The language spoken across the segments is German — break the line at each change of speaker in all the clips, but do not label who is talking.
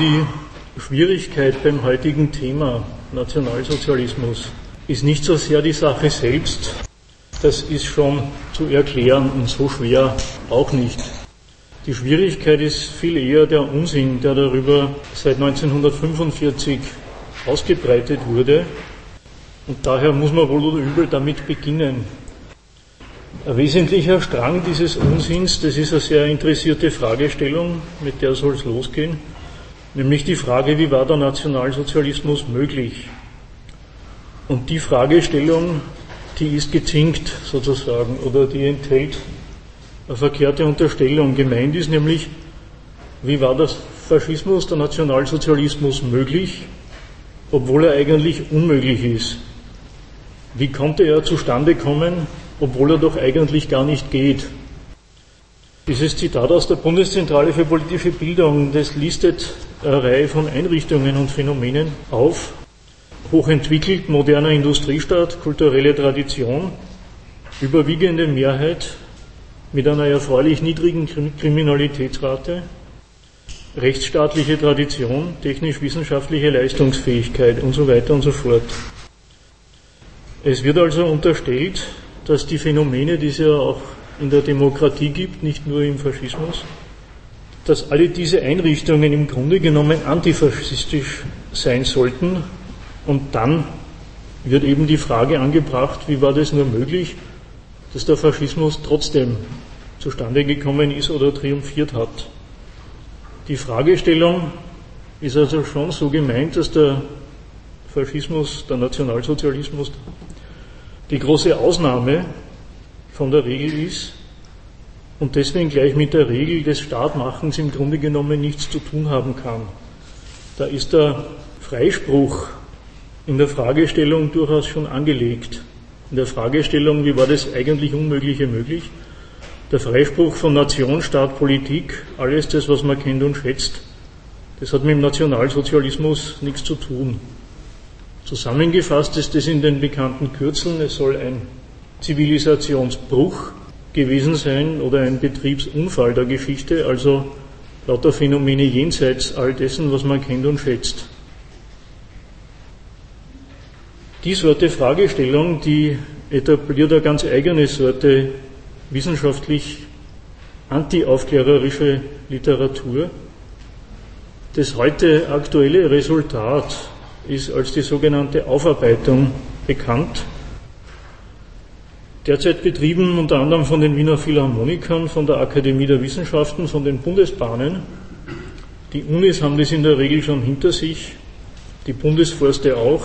die Schwierigkeit beim heutigen Thema Nationalsozialismus ist nicht so sehr die Sache selbst, das ist schon zu erklären und so schwer auch nicht. Die Schwierigkeit ist viel eher der Unsinn, der darüber seit 1945 ausgebreitet wurde. Und daher muss man wohl oder übel damit beginnen. Ein wesentlicher Strang dieses Unsinns, das ist eine sehr interessierte Fragestellung, mit der soll es losgehen, nämlich die Frage, wie war der Nationalsozialismus möglich? Und die Fragestellung, die ist gezinkt sozusagen oder die enthält eine verkehrte Unterstellung. Gemeint ist nämlich, wie war das Faschismus, der Nationalsozialismus möglich, obwohl er eigentlich unmöglich ist? Wie konnte er zustande kommen, obwohl er doch eigentlich gar nicht geht? Dieses Zitat aus der Bundeszentrale für politische Bildung, das listet Reihe von Einrichtungen und Phänomenen auf. Hochentwickelt, moderner Industriestaat, kulturelle Tradition, überwiegende Mehrheit mit einer erfreulich niedrigen Kriminalitätsrate, rechtsstaatliche Tradition, technisch-wissenschaftliche Leistungsfähigkeit und so weiter und so fort. Es wird also unterstellt, dass die Phänomene, die es ja auch in der Demokratie gibt, nicht nur im Faschismus, dass alle diese Einrichtungen im Grunde genommen antifaschistisch sein sollten. Und dann wird eben die Frage angebracht, wie war das nur möglich, dass der Faschismus trotzdem zustande gekommen ist oder triumphiert hat. Die Fragestellung ist also schon so gemeint, dass der Faschismus, der Nationalsozialismus die große Ausnahme von der Regel ist und deswegen gleich mit der Regel des Staatmachens im Grunde genommen nichts zu tun haben kann. Da ist der Freispruch in der Fragestellung durchaus schon angelegt in der Fragestellung, wie war das eigentlich Unmögliche möglich? Der Freispruch von Nation, Staat, Politik, alles das, was man kennt und schätzt, das hat mit dem Nationalsozialismus nichts zu tun. Zusammengefasst ist das in den bekannten Kürzeln, es soll ein Zivilisationsbruch gewesen sein oder ein Betriebsunfall der Geschichte, also lauter Phänomene jenseits all dessen, was man kennt und schätzt. Die Sorte Fragestellung, die etabliert eine ganz eigene Sorte wissenschaftlich antiaufklärerische Literatur. Das heute aktuelle Resultat ist als die sogenannte Aufarbeitung bekannt. Derzeit betrieben unter anderem von den Wiener Philharmonikern, von der Akademie der Wissenschaften, von den Bundesbahnen. Die Unis haben das in der Regel schon hinter sich, die Bundesforste auch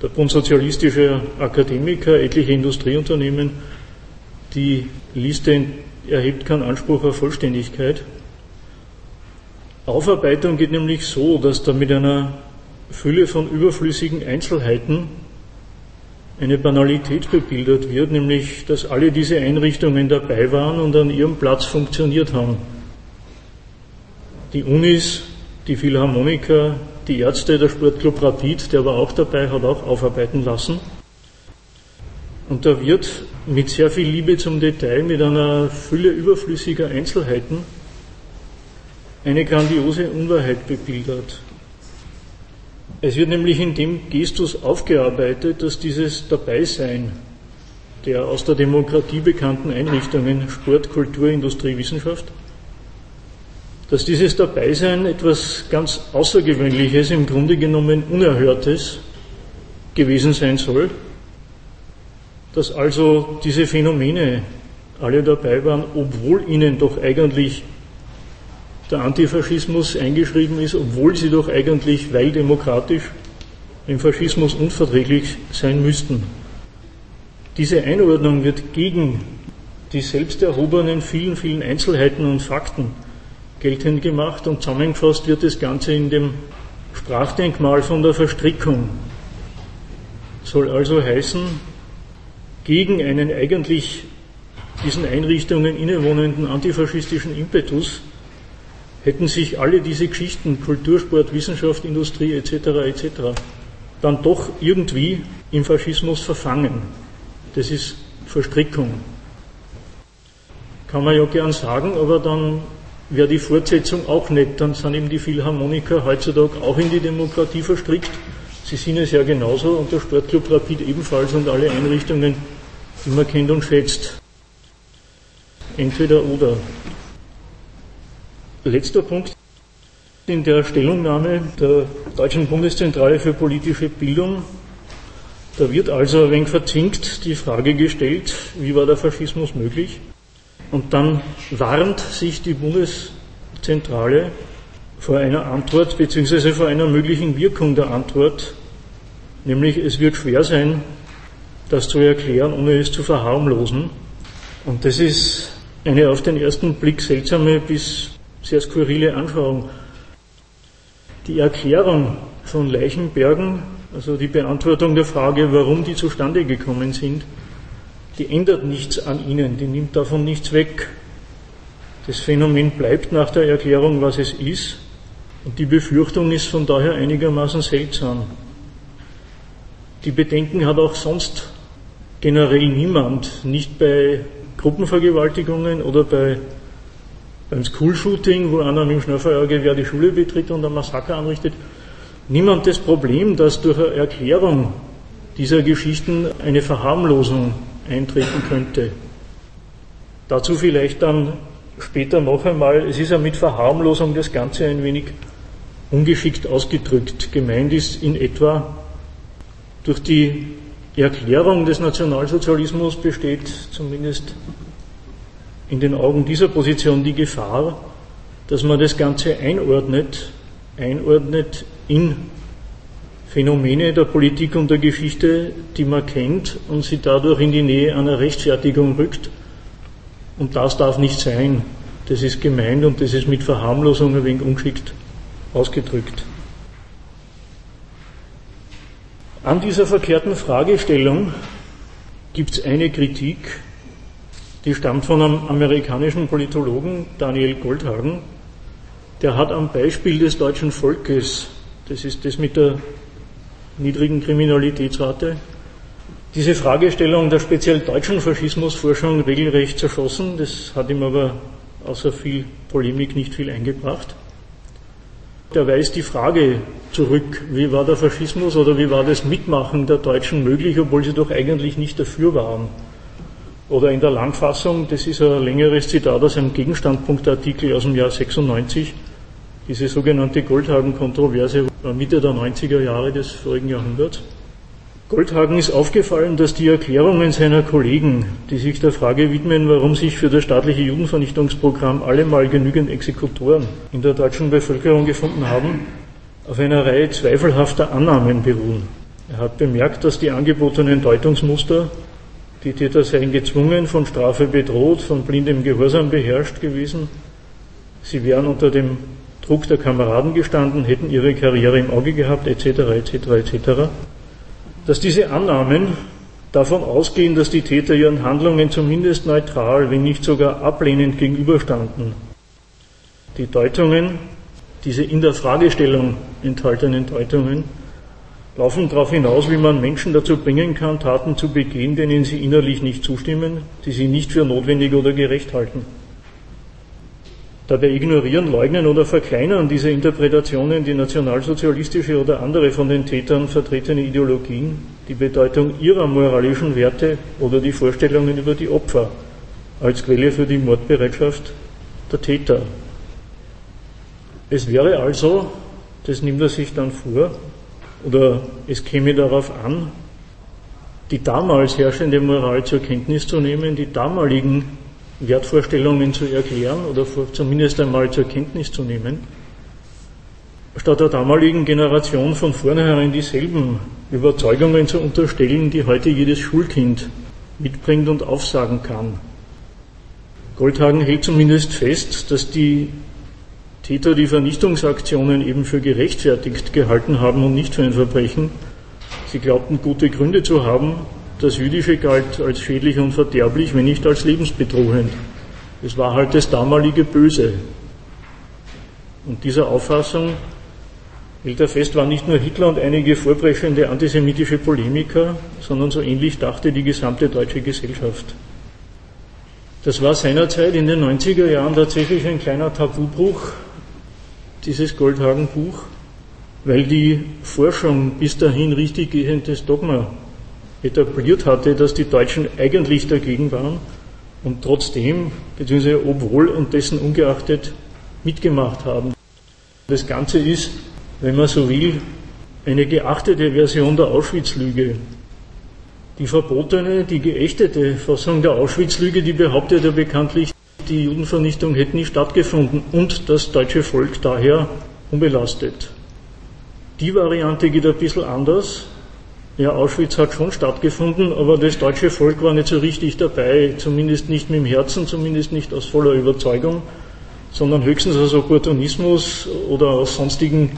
der bundsozialistische Akademiker, etliche Industrieunternehmen. Die Liste erhebt keinen Anspruch auf Vollständigkeit. Aufarbeitung geht nämlich so, dass da mit einer Fülle von überflüssigen Einzelheiten eine Banalität bebildert wird, nämlich dass alle diese Einrichtungen dabei waren und an ihrem Platz funktioniert haben. Die Unis, die Philharmoniker, die Ärzte, der Sportclub Rapid, der war auch dabei, hat auch aufarbeiten lassen. Und da wird mit sehr viel Liebe zum Detail, mit einer Fülle überflüssiger Einzelheiten, eine grandiose Unwahrheit bebildert. Es wird nämlich in dem Gestus aufgearbeitet, dass dieses Dabeisein der aus der Demokratie bekannten Einrichtungen Sport, Kultur, Industrie, Wissenschaft dass dieses Dabeisein etwas ganz Außergewöhnliches, im Grunde genommen Unerhörtes gewesen sein soll, dass also diese Phänomene alle dabei waren, obwohl ihnen doch eigentlich der Antifaschismus eingeschrieben ist, obwohl sie doch eigentlich, weil demokratisch, im Faschismus unverträglich sein müssten. Diese Einordnung wird gegen die selbst erhobenen vielen, vielen Einzelheiten und Fakten geltend gemacht und zusammengefasst wird das Ganze in dem Sprachdenkmal von der Verstrickung. Soll also heißen, gegen einen eigentlich diesen Einrichtungen innewohnenden antifaschistischen Impetus hätten sich alle diese Geschichten, Kultur, Sport, Wissenschaft, Industrie etc. etc. dann doch irgendwie im Faschismus verfangen. Das ist Verstrickung. Kann man ja gern sagen, aber dann wäre die Fortsetzung auch nett. Dann sind eben die Philharmoniker heutzutage auch in die Demokratie verstrickt. Sie sind es ja genauso und der Sportclub Rapid ebenfalls und alle Einrichtungen, die man kennt und schätzt. Entweder oder. Letzter Punkt. In der Stellungnahme der Deutschen Bundeszentrale für politische Bildung, da wird also ein wenig verzinkt die Frage gestellt, wie war der Faschismus möglich? Und dann warnt sich die Bundeszentrale vor einer Antwort bzw. vor einer möglichen Wirkung der Antwort, nämlich es wird schwer sein, das zu erklären, ohne es zu verharmlosen. Und das ist eine auf den ersten Blick seltsame bis sehr skurrile Anschauung. Die Erklärung von Leichenbergen, also die Beantwortung der Frage, warum die zustande gekommen sind, die ändert nichts an ihnen, die nimmt davon nichts weg. Das Phänomen bleibt nach der Erklärung, was es ist, und die Befürchtung ist von daher einigermaßen seltsam. Die Bedenken hat auch sonst generell niemand, nicht bei Gruppenvergewaltigungen oder bei, beim Schoolshooting, wo einer mit dem Schnellfeuergewehr die Schule betritt und ein Massaker anrichtet, niemand das Problem, dass durch eine Erklärung dieser Geschichten eine Verharmlosung eintreten könnte. Dazu vielleicht dann später noch einmal, es ist ja mit Verharmlosung das Ganze ein wenig ungeschickt ausgedrückt. Gemeint ist in etwa, durch die Erklärung des Nationalsozialismus besteht zumindest in den Augen dieser Position die Gefahr, dass man das Ganze einordnet, einordnet in Phänomene der Politik und der Geschichte, die man kennt und sie dadurch in die Nähe einer Rechtfertigung rückt. Und das darf nicht sein. Das ist gemeint und das ist mit Verharmlosung ein wenig ungeschickt ausgedrückt. An dieser verkehrten Fragestellung gibt es eine Kritik, die stammt von einem amerikanischen Politologen, Daniel Goldhagen. Der hat am Beispiel des deutschen Volkes, das ist das mit der niedrigen Kriminalitätsrate. Diese Fragestellung der speziell deutschen Faschismusforschung regelrecht zerschossen. Das hat ihm aber außer viel Polemik nicht viel eingebracht. Der weist die Frage zurück, wie war der Faschismus oder wie war das Mitmachen der Deutschen möglich, obwohl sie doch eigentlich nicht dafür waren. Oder in der Langfassung, das ist ein längeres Zitat aus einem Gegenstandpunktartikel aus dem Jahr 96, diese sogenannte Goldhagen-Kontroverse Mitte der 90er Jahre des vorigen Jahrhunderts. Goldhagen ist aufgefallen, dass die Erklärungen seiner Kollegen, die sich der Frage widmen, warum sich für das staatliche Judenvernichtungsprogramm allemal genügend Exekutoren in der deutschen Bevölkerung gefunden haben, auf einer Reihe zweifelhafter Annahmen beruhen. Er hat bemerkt, dass die angebotenen Deutungsmuster, die Täter seien gezwungen, von Strafe bedroht, von blindem Gehorsam beherrscht gewesen, sie wären unter dem Druck der Kameraden gestanden, hätten ihre Karriere im Auge gehabt, etc., etc., etc., dass diese Annahmen davon ausgehen, dass die Täter ihren Handlungen zumindest neutral, wenn nicht sogar ablehnend gegenüberstanden. Die Deutungen, diese in der Fragestellung enthaltenen Deutungen, laufen darauf hinaus, wie man Menschen dazu bringen kann, Taten zu begehen, denen sie innerlich nicht zustimmen, die sie nicht für notwendig oder gerecht halten. Dabei ignorieren, leugnen oder verkleinern diese Interpretationen die nationalsozialistische oder andere von den Tätern vertretene Ideologien, die Bedeutung ihrer moralischen Werte oder die Vorstellungen über die Opfer als Quelle für die Mordbereitschaft der Täter. Es wäre also, das nimmt er sich dann vor, oder es käme darauf an, die damals herrschende Moral zur Kenntnis zu nehmen, die damaligen Wertvorstellungen zu erklären oder zumindest einmal zur Kenntnis zu nehmen, statt der damaligen Generation von vornherein dieselben Überzeugungen zu unterstellen, die heute jedes Schulkind mitbringt und aufsagen kann. Goldhagen hält zumindest fest, dass die Täter die Vernichtungsaktionen eben für gerechtfertigt gehalten haben und nicht für ein Verbrechen. Sie glaubten gute Gründe zu haben, das Jüdische galt als schädlich und verderblich, wenn nicht als lebensbedrohend. Es war halt das damalige Böse. Und dieser Auffassung, hält er fest, waren nicht nur Hitler und einige vorbrechende antisemitische Polemiker, sondern so ähnlich dachte die gesamte deutsche Gesellschaft. Das war seinerzeit in den 90er Jahren tatsächlich ein kleiner Tabubruch, dieses Goldhagen-Buch, weil die Forschung bis dahin richtig gehendes Dogma etabliert hatte, dass die Deutschen eigentlich dagegen waren und trotzdem, beziehungsweise obwohl und dessen ungeachtet mitgemacht haben. Das Ganze ist, wenn man so will, eine geachtete Version der Auschwitz-Lüge. Die verbotene, die geächtete Fassung der Auschwitz-Lüge, die behauptet ja bekanntlich, die Judenvernichtung hätte nie stattgefunden und das deutsche Volk daher unbelastet. Die Variante geht ein bisschen anders. Ja, Auschwitz hat schon stattgefunden, aber das deutsche Volk war nicht so richtig dabei, zumindest nicht mit dem Herzen, zumindest nicht aus voller Überzeugung, sondern höchstens aus Opportunismus oder aus sonstigen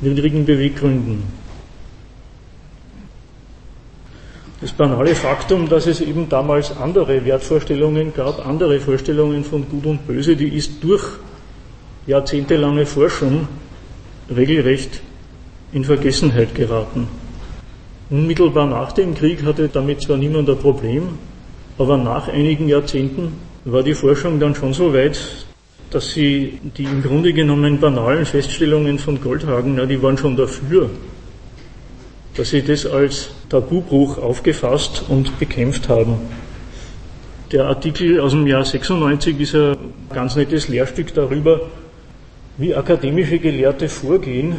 niedrigen Beweggründen. Das banale Faktum, dass es eben damals andere Wertvorstellungen gab, andere Vorstellungen von Gut und Böse, die ist durch jahrzehntelange Forschung regelrecht in Vergessenheit geraten. Unmittelbar nach dem Krieg hatte damit zwar niemand ein Problem, aber nach einigen Jahrzehnten war die Forschung dann schon so weit, dass sie die im Grunde genommen banalen Feststellungen von Goldhagen, na, die waren schon dafür, dass sie das als Tabubruch aufgefasst und bekämpft haben. Der Artikel aus dem Jahr 96 ist ein ganz nettes Lehrstück darüber, wie akademische Gelehrte vorgehen,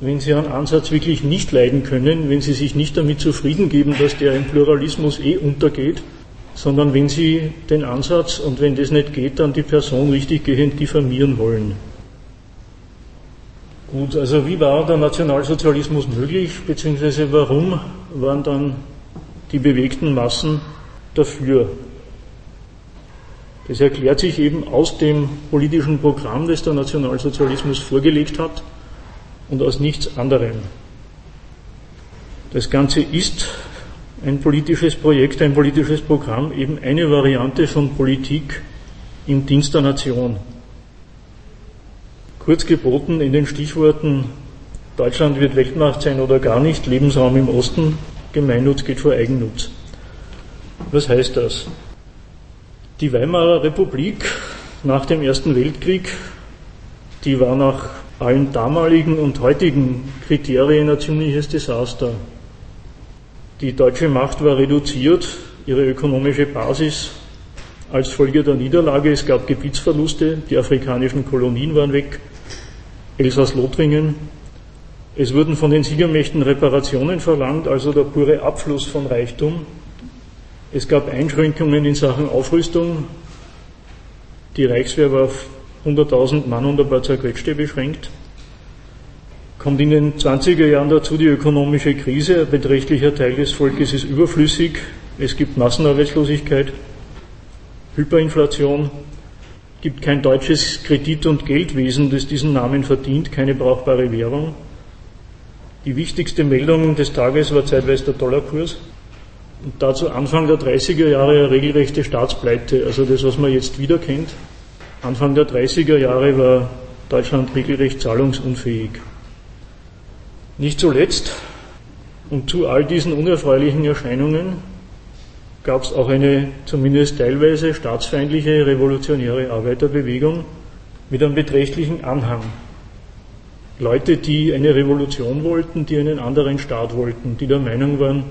wenn sie einen Ansatz wirklich nicht leiden können, wenn sie sich nicht damit zufrieden geben, dass der im Pluralismus eh untergeht, sondern wenn Sie den Ansatz und wenn das nicht geht, dann die Person richtig gehend diffamieren wollen. Gut, also wie war der Nationalsozialismus möglich, beziehungsweise warum waren dann die bewegten Massen dafür? Das erklärt sich eben aus dem politischen Programm, das der Nationalsozialismus vorgelegt hat und aus nichts anderem. Das Ganze ist ein politisches Projekt, ein politisches Programm, eben eine Variante von Politik im Dienst der Nation. Kurz geboten in den Stichworten Deutschland wird Weltmacht sein oder gar nicht, Lebensraum im Osten, Gemeinnutz geht vor Eigennutz. Was heißt das? Die Weimarer Republik nach dem Ersten Weltkrieg, die war nach allen damaligen und heutigen Kriterien ein ziemliches Desaster. Die deutsche Macht war reduziert, ihre ökonomische Basis als Folge der Niederlage. Es gab Gebietsverluste, die afrikanischen Kolonien waren weg, Elsass-Lothringen. Es wurden von den Siegermächten Reparationen verlangt, also der pure Abfluss von Reichtum. Es gab Einschränkungen in Sachen Aufrüstung. Die Reichswehr war auf 100.000 Mann und ein paar zerquetschte beschränkt kommt in den 20er Jahren dazu die ökonomische Krise. Ein beträchtlicher Teil des Volkes ist überflüssig. Es gibt Massenarbeitslosigkeit, Hyperinflation, gibt kein deutsches Kredit- und Geldwesen, das diesen Namen verdient, keine brauchbare Währung. Die wichtigste Meldung des Tages war zeitweise der Dollarkurs. Und dazu Anfang der 30er Jahre eine regelrechte Staatspleite, also das, was man jetzt wieder kennt. Anfang der 30er Jahre war Deutschland regelrecht zahlungsunfähig. Nicht zuletzt und zu all diesen unerfreulichen Erscheinungen gab es auch eine zumindest teilweise staatsfeindliche revolutionäre Arbeiterbewegung mit einem beträchtlichen Anhang. Leute, die eine Revolution wollten, die einen anderen Staat wollten, die der Meinung waren,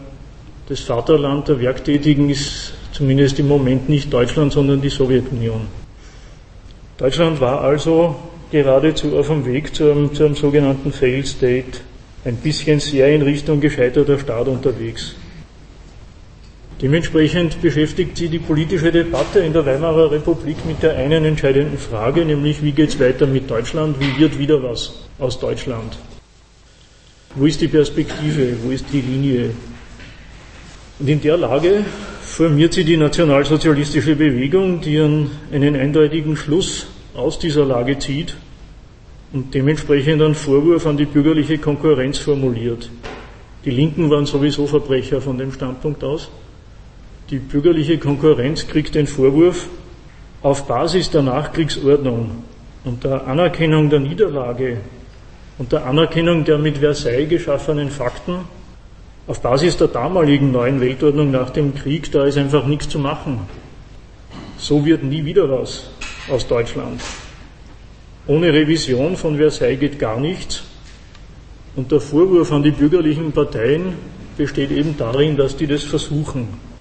das Vaterland der Werktätigen ist zumindest im Moment nicht Deutschland, sondern die Sowjetunion. Deutschland war also geradezu auf dem Weg zu einem, zu einem sogenannten Failed State ein bisschen sehr in Richtung gescheiterter Staat unterwegs. Dementsprechend beschäftigt sie die politische Debatte in der Weimarer Republik mit der einen entscheidenden Frage, nämlich wie geht es weiter mit Deutschland, wie wird wieder was aus Deutschland? Wo ist die Perspektive, wo ist die Linie? Und in der Lage formiert sie die nationalsozialistische Bewegung, die einen, einen eindeutigen Schluss aus dieser Lage zieht und dementsprechend einen Vorwurf an die bürgerliche Konkurrenz formuliert. Die Linken waren sowieso Verbrecher von dem Standpunkt aus. Die bürgerliche Konkurrenz kriegt den Vorwurf, auf Basis der Nachkriegsordnung und der Anerkennung der Niederlage und der Anerkennung der mit Versailles geschaffenen Fakten, auf Basis der damaligen neuen Weltordnung nach dem Krieg, da ist einfach nichts zu machen. so wird nie wieder was aus Deutschland. Ohne Revision von Versailles geht gar nichts. Und der Vorwurf an die bürgerlichen Parteien besteht eben darin, dass die das versuchen.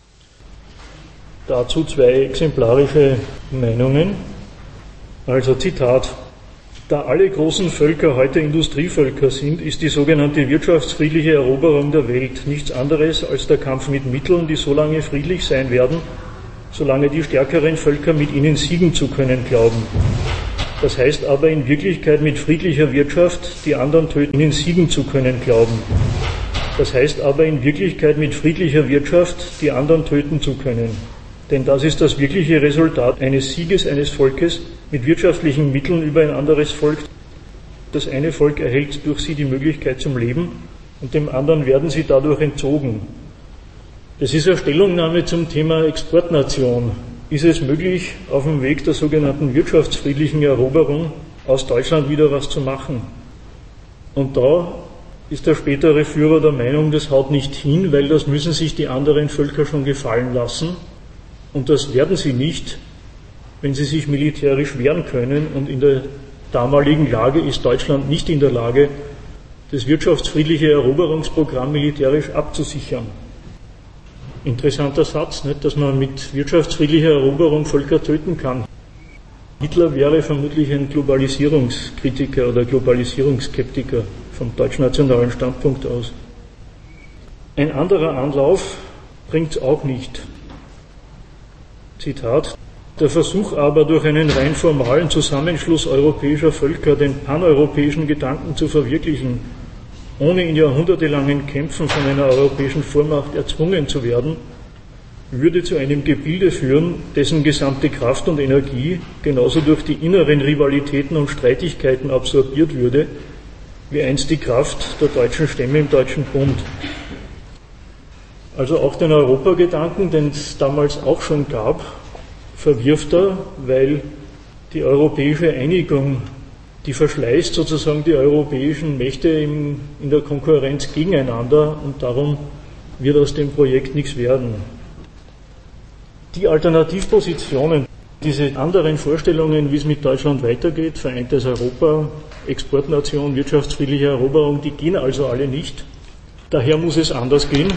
Dazu zwei exemplarische Meinungen. Also Zitat. Da alle großen Völker heute Industrievölker sind, ist die sogenannte wirtschaftsfriedliche Eroberung der Welt nichts anderes als der Kampf mit Mitteln, die so lange friedlich sein werden, solange die stärkeren Völker mit ihnen siegen zu können glauben. Das heißt aber in Wirklichkeit mit friedlicher Wirtschaft die anderen töten, ihnen siegen zu können glauben. Das heißt aber in Wirklichkeit mit friedlicher Wirtschaft die anderen töten zu können. Denn das ist das wirkliche Resultat eines Sieges eines Volkes mit wirtschaftlichen Mitteln über ein anderes Volk. Das eine Volk erhält durch sie die Möglichkeit zum Leben und dem anderen werden sie dadurch entzogen. Das ist eine Stellungnahme zum Thema Exportnation. Ist es möglich, auf dem Weg der sogenannten wirtschaftsfriedlichen Eroberung aus Deutschland wieder was zu machen? Und da ist der spätere Führer der Meinung, das haut nicht hin, weil das müssen sich die anderen Völker schon gefallen lassen. Und das werden sie nicht, wenn sie sich militärisch wehren können. Und in der damaligen Lage ist Deutschland nicht in der Lage, das wirtschaftsfriedliche Eroberungsprogramm militärisch abzusichern. Interessanter Satz, nicht, dass man mit wirtschaftsfriedlicher Eroberung Völker töten kann. Hitler wäre vermutlich ein Globalisierungskritiker oder Globalisierungsskeptiker vom deutschnationalen Standpunkt aus. Ein anderer Anlauf bringt es auch nicht. Zitat. Der Versuch aber, durch einen rein formalen Zusammenschluss europäischer Völker den paneuropäischen Gedanken zu verwirklichen, ohne in jahrhundertelangen Kämpfen von einer europäischen Vormacht erzwungen zu werden, würde zu einem Gebilde führen, dessen gesamte Kraft und Energie genauso durch die inneren Rivalitäten und Streitigkeiten absorbiert würde, wie einst die Kraft der deutschen Stämme im Deutschen Bund. Also auch den Europagedanken, den es damals auch schon gab, verwirft er, weil die europäische Einigung die verschleißt sozusagen die europäischen Mächte in, in der Konkurrenz gegeneinander und darum wird aus dem Projekt nichts werden. Die Alternativpositionen, diese anderen Vorstellungen, wie es mit Deutschland weitergeht, vereintes Europa, Exportnation, wirtschaftsfriedliche Eroberung, die gehen also alle nicht. Daher muss es anders gehen,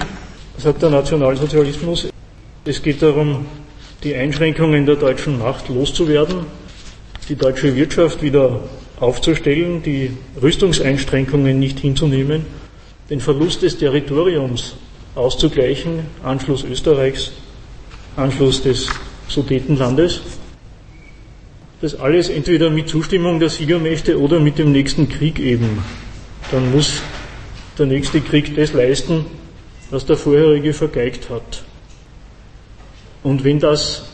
sagt der Nationalsozialismus. Es geht darum, die Einschränkungen der deutschen Macht loszuwerden, die deutsche Wirtschaft wieder aufzustellen, die Rüstungseinschränkungen nicht hinzunehmen, den Verlust des Territoriums auszugleichen, Anschluss Österreichs, Anschluss des Sudetenlandes. Das alles entweder mit Zustimmung der Siegermächte oder mit dem nächsten Krieg eben. Dann muss der nächste Krieg das leisten, was der vorherige vergeigt hat. Und wenn das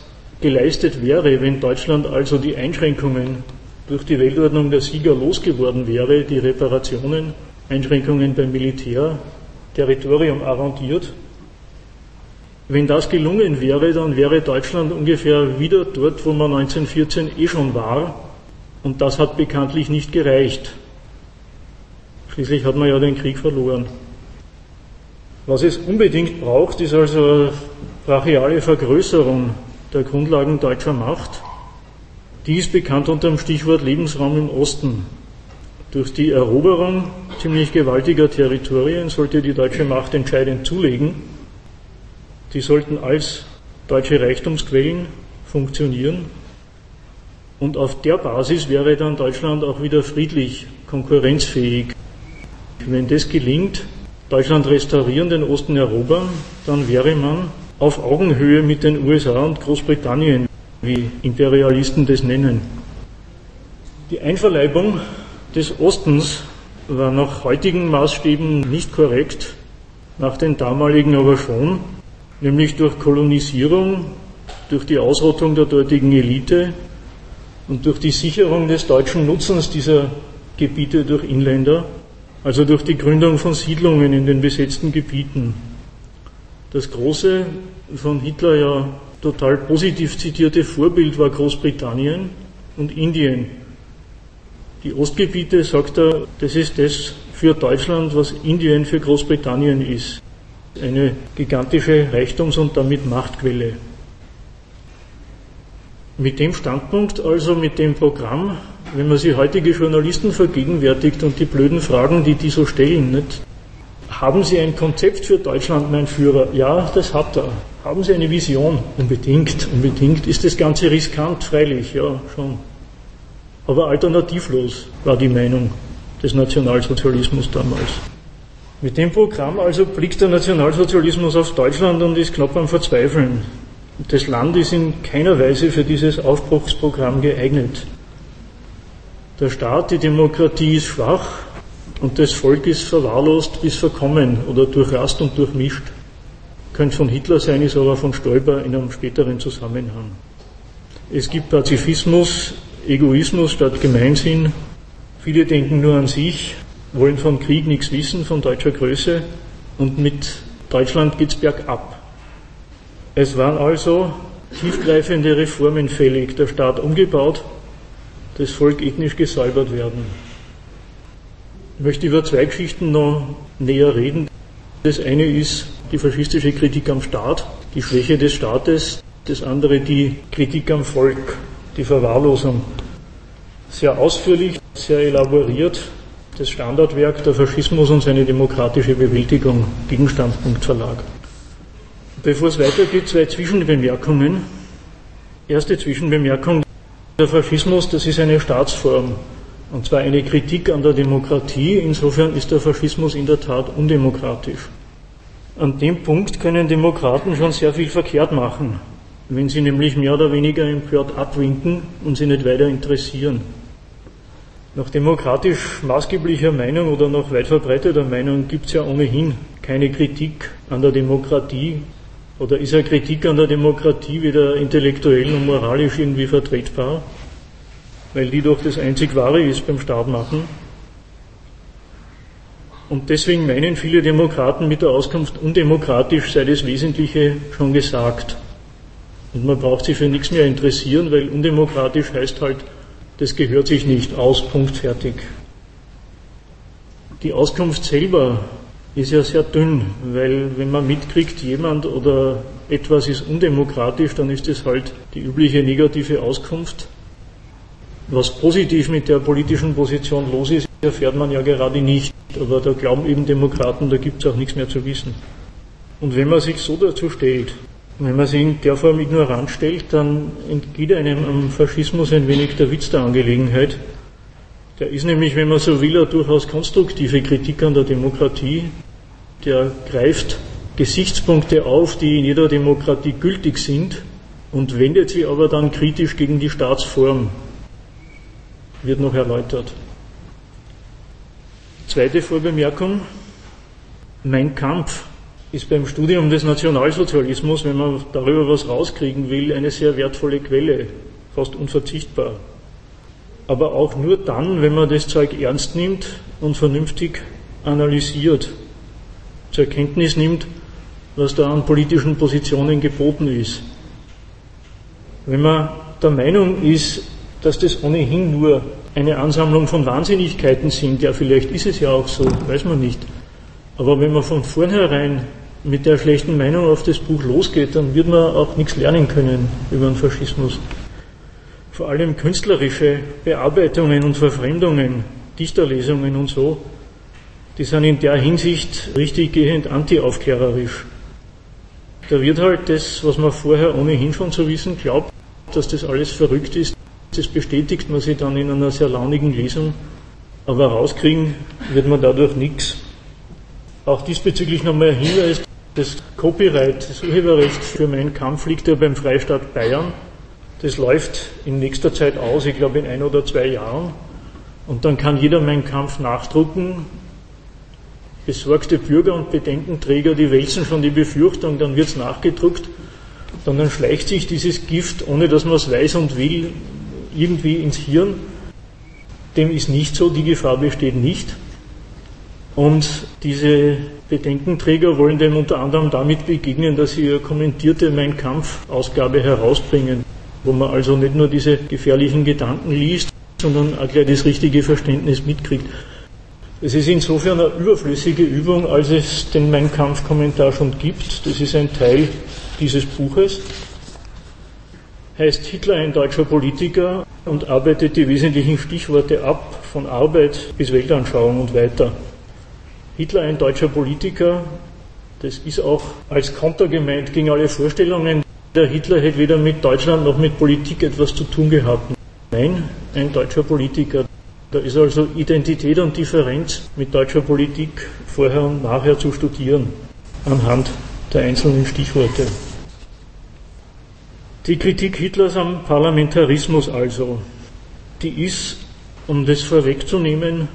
geleistet wäre, wenn Deutschland also die Einschränkungen durch die Weltordnung der Sieger losgeworden wäre, die Reparationen, Einschränkungen beim Militär, Territorium arrondiert. Wenn das gelungen wäre, dann wäre Deutschland ungefähr wieder dort, wo man 1914 eh schon war. Und das hat bekanntlich nicht gereicht. Schließlich hat man ja den Krieg verloren. Was es unbedingt braucht, ist also eine brachiale Vergrößerung der Grundlagen deutscher Macht. Die ist bekannt unter dem Stichwort Lebensraum im Osten. Durch die Eroberung ziemlich gewaltiger Territorien sollte die deutsche Macht entscheidend zulegen. Die sollten als deutsche Reichtumsquellen funktionieren. Und auf der Basis wäre dann Deutschland auch wieder friedlich, konkurrenzfähig. Wenn das gelingt, Deutschland restaurieren, den Osten erobern, dann wäre man auf Augenhöhe mit den USA und Großbritannien wie Imperialisten das nennen. Die Einverleibung des Ostens war nach heutigen Maßstäben nicht korrekt, nach den damaligen aber schon, nämlich durch Kolonisierung, durch die Ausrottung der dortigen Elite und durch die Sicherung des deutschen Nutzens dieser Gebiete durch Inländer, also durch die Gründung von Siedlungen in den besetzten Gebieten. Das große, von Hitler ja total positiv zitierte Vorbild war Großbritannien und Indien. Die Ostgebiete, sagt er, das ist das für Deutschland, was Indien für Großbritannien ist. Eine gigantische Reichtums- und damit Machtquelle. Mit dem Standpunkt, also mit dem Programm, wenn man sich heutige Journalisten vergegenwärtigt und die blöden Fragen, die die so stellen, nicht? Haben Sie ein Konzept für Deutschland, mein Führer? Ja, das hat er. Haben Sie eine Vision? Unbedingt, unbedingt. Ist das Ganze riskant? Freilich, ja, schon. Aber alternativlos war die Meinung des Nationalsozialismus damals. Mit dem Programm also blickt der Nationalsozialismus auf Deutschland und ist knapp am Verzweifeln. Das Land ist in keiner Weise für dieses Aufbruchsprogramm geeignet. Der Staat, die Demokratie ist schwach und das Volk ist verwahrlost bis verkommen oder durchrast und durchmischt könnte von Hitler sein, ist aber von Stoiber in einem späteren Zusammenhang. Es gibt Pazifismus, Egoismus statt Gemeinsinn. Viele denken nur an sich, wollen vom Krieg nichts wissen, von deutscher Größe und mit Deutschland geht's bergab. Es waren also tiefgreifende Reformen fällig, der Staat umgebaut, das Volk ethnisch gesäubert werden. Ich möchte über zwei Geschichten noch näher reden. Das eine ist die faschistische Kritik am Staat, die Schwäche des Staates, das andere die Kritik am Volk, die Verwahrlosung. Sehr ausführlich, sehr elaboriert das Standardwerk Der Faschismus und seine demokratische Bewältigung, Gegenstandpunkt Verlag. Bevor es weitergeht, zwei Zwischenbemerkungen. Erste Zwischenbemerkung, der Faschismus, das ist eine Staatsform, und zwar eine Kritik an der Demokratie. Insofern ist der Faschismus in der Tat undemokratisch. An dem Punkt können Demokraten schon sehr viel verkehrt machen, wenn sie nämlich mehr oder weniger empört abwinken und sie nicht weiter interessieren. Nach demokratisch maßgeblicher Meinung oder nach weit verbreiteter Meinung gibt es ja ohnehin keine Kritik an der Demokratie oder ist eine Kritik an der Demokratie weder intellektuell und moralisch irgendwie vertretbar, weil die doch das einzig Wahre ist beim Staat machen. Und deswegen meinen viele Demokraten mit der Auskunft undemokratisch sei das Wesentliche schon gesagt. Und man braucht sich für nichts mehr interessieren, weil undemokratisch heißt halt, das gehört sich nicht aus, Punkt fertig. Die Auskunft selber ist ja sehr dünn, weil wenn man mitkriegt, jemand oder etwas ist undemokratisch, dann ist es halt die übliche negative Auskunft. Was positiv mit der politischen Position los ist, erfährt man ja gerade nicht. Aber da glauben eben Demokraten, da gibt es auch nichts mehr zu wissen. Und wenn man sich so dazu stellt, wenn man sich in der Form ignorant stellt, dann entgeht einem am Faschismus ein wenig der Witz der Angelegenheit. Der ist nämlich, wenn man so will, eine durchaus konstruktive Kritik an der Demokratie. Der greift Gesichtspunkte auf, die in jeder Demokratie gültig sind und wendet sie aber dann kritisch gegen die Staatsform. Wird noch erläutert. Zweite Vorbemerkung. Mein Kampf ist beim Studium des Nationalsozialismus, wenn man darüber was rauskriegen will, eine sehr wertvolle Quelle, fast unverzichtbar. Aber auch nur dann, wenn man das Zeug ernst nimmt und vernünftig analysiert, zur Kenntnis nimmt, was da an politischen Positionen geboten ist. Wenn man der Meinung ist, dass das ohnehin nur eine Ansammlung von Wahnsinnigkeiten sind. Ja, vielleicht ist es ja auch so, weiß man nicht. Aber wenn man von vornherein mit der schlechten Meinung auf das Buch losgeht, dann wird man auch nichts lernen können über den Faschismus. Vor allem künstlerische Bearbeitungen und Verfremdungen, Dichterlesungen und so, die sind in der Hinsicht richtig gehend antiaufklärerisch. Da wird halt das, was man vorher ohnehin schon zu wissen glaubt, dass das alles verrückt ist, das bestätigt man sich dann in einer sehr launigen Lesung, aber rauskriegen wird man dadurch nichts. Auch diesbezüglich nochmal ein Hinweis, das Copyright, das Urheberrecht für meinen Kampf liegt ja beim Freistaat Bayern. Das läuft in nächster Zeit aus, ich glaube in ein oder zwei Jahren. Und dann kann jeder meinen Kampf nachdrucken. Besorgte Bürger und Bedenkenträger, die wälzen schon die Befürchtung, dann wird es nachgedruckt. dann schleicht sich dieses Gift, ohne dass man es weiß und will, irgendwie ins Hirn. Dem ist nicht so, die Gefahr besteht nicht. Und diese Bedenkenträger wollen dem unter anderem damit begegnen, dass sie ihre kommentierte Mein Kampf-Ausgabe herausbringen, wo man also nicht nur diese gefährlichen Gedanken liest, sondern auch gleich das richtige Verständnis mitkriegt. Es ist insofern eine überflüssige Übung, als es den Mein Kampf-Kommentar schon gibt. Das ist ein Teil dieses Buches heißt Hitler ein deutscher Politiker und arbeitet die wesentlichen Stichworte ab, von Arbeit bis Weltanschauung und weiter. Hitler ein deutscher Politiker, das ist auch als Konter gemeint gegen alle Vorstellungen, der Hitler hätte weder mit Deutschland noch mit Politik etwas zu tun gehabt. Nein, ein deutscher Politiker. Da ist also Identität und Differenz mit deutscher Politik vorher und nachher zu studieren, anhand der einzelnen Stichworte. Die Kritik Hitlers am Parlamentarismus also, die ist, um das vorwegzunehmen,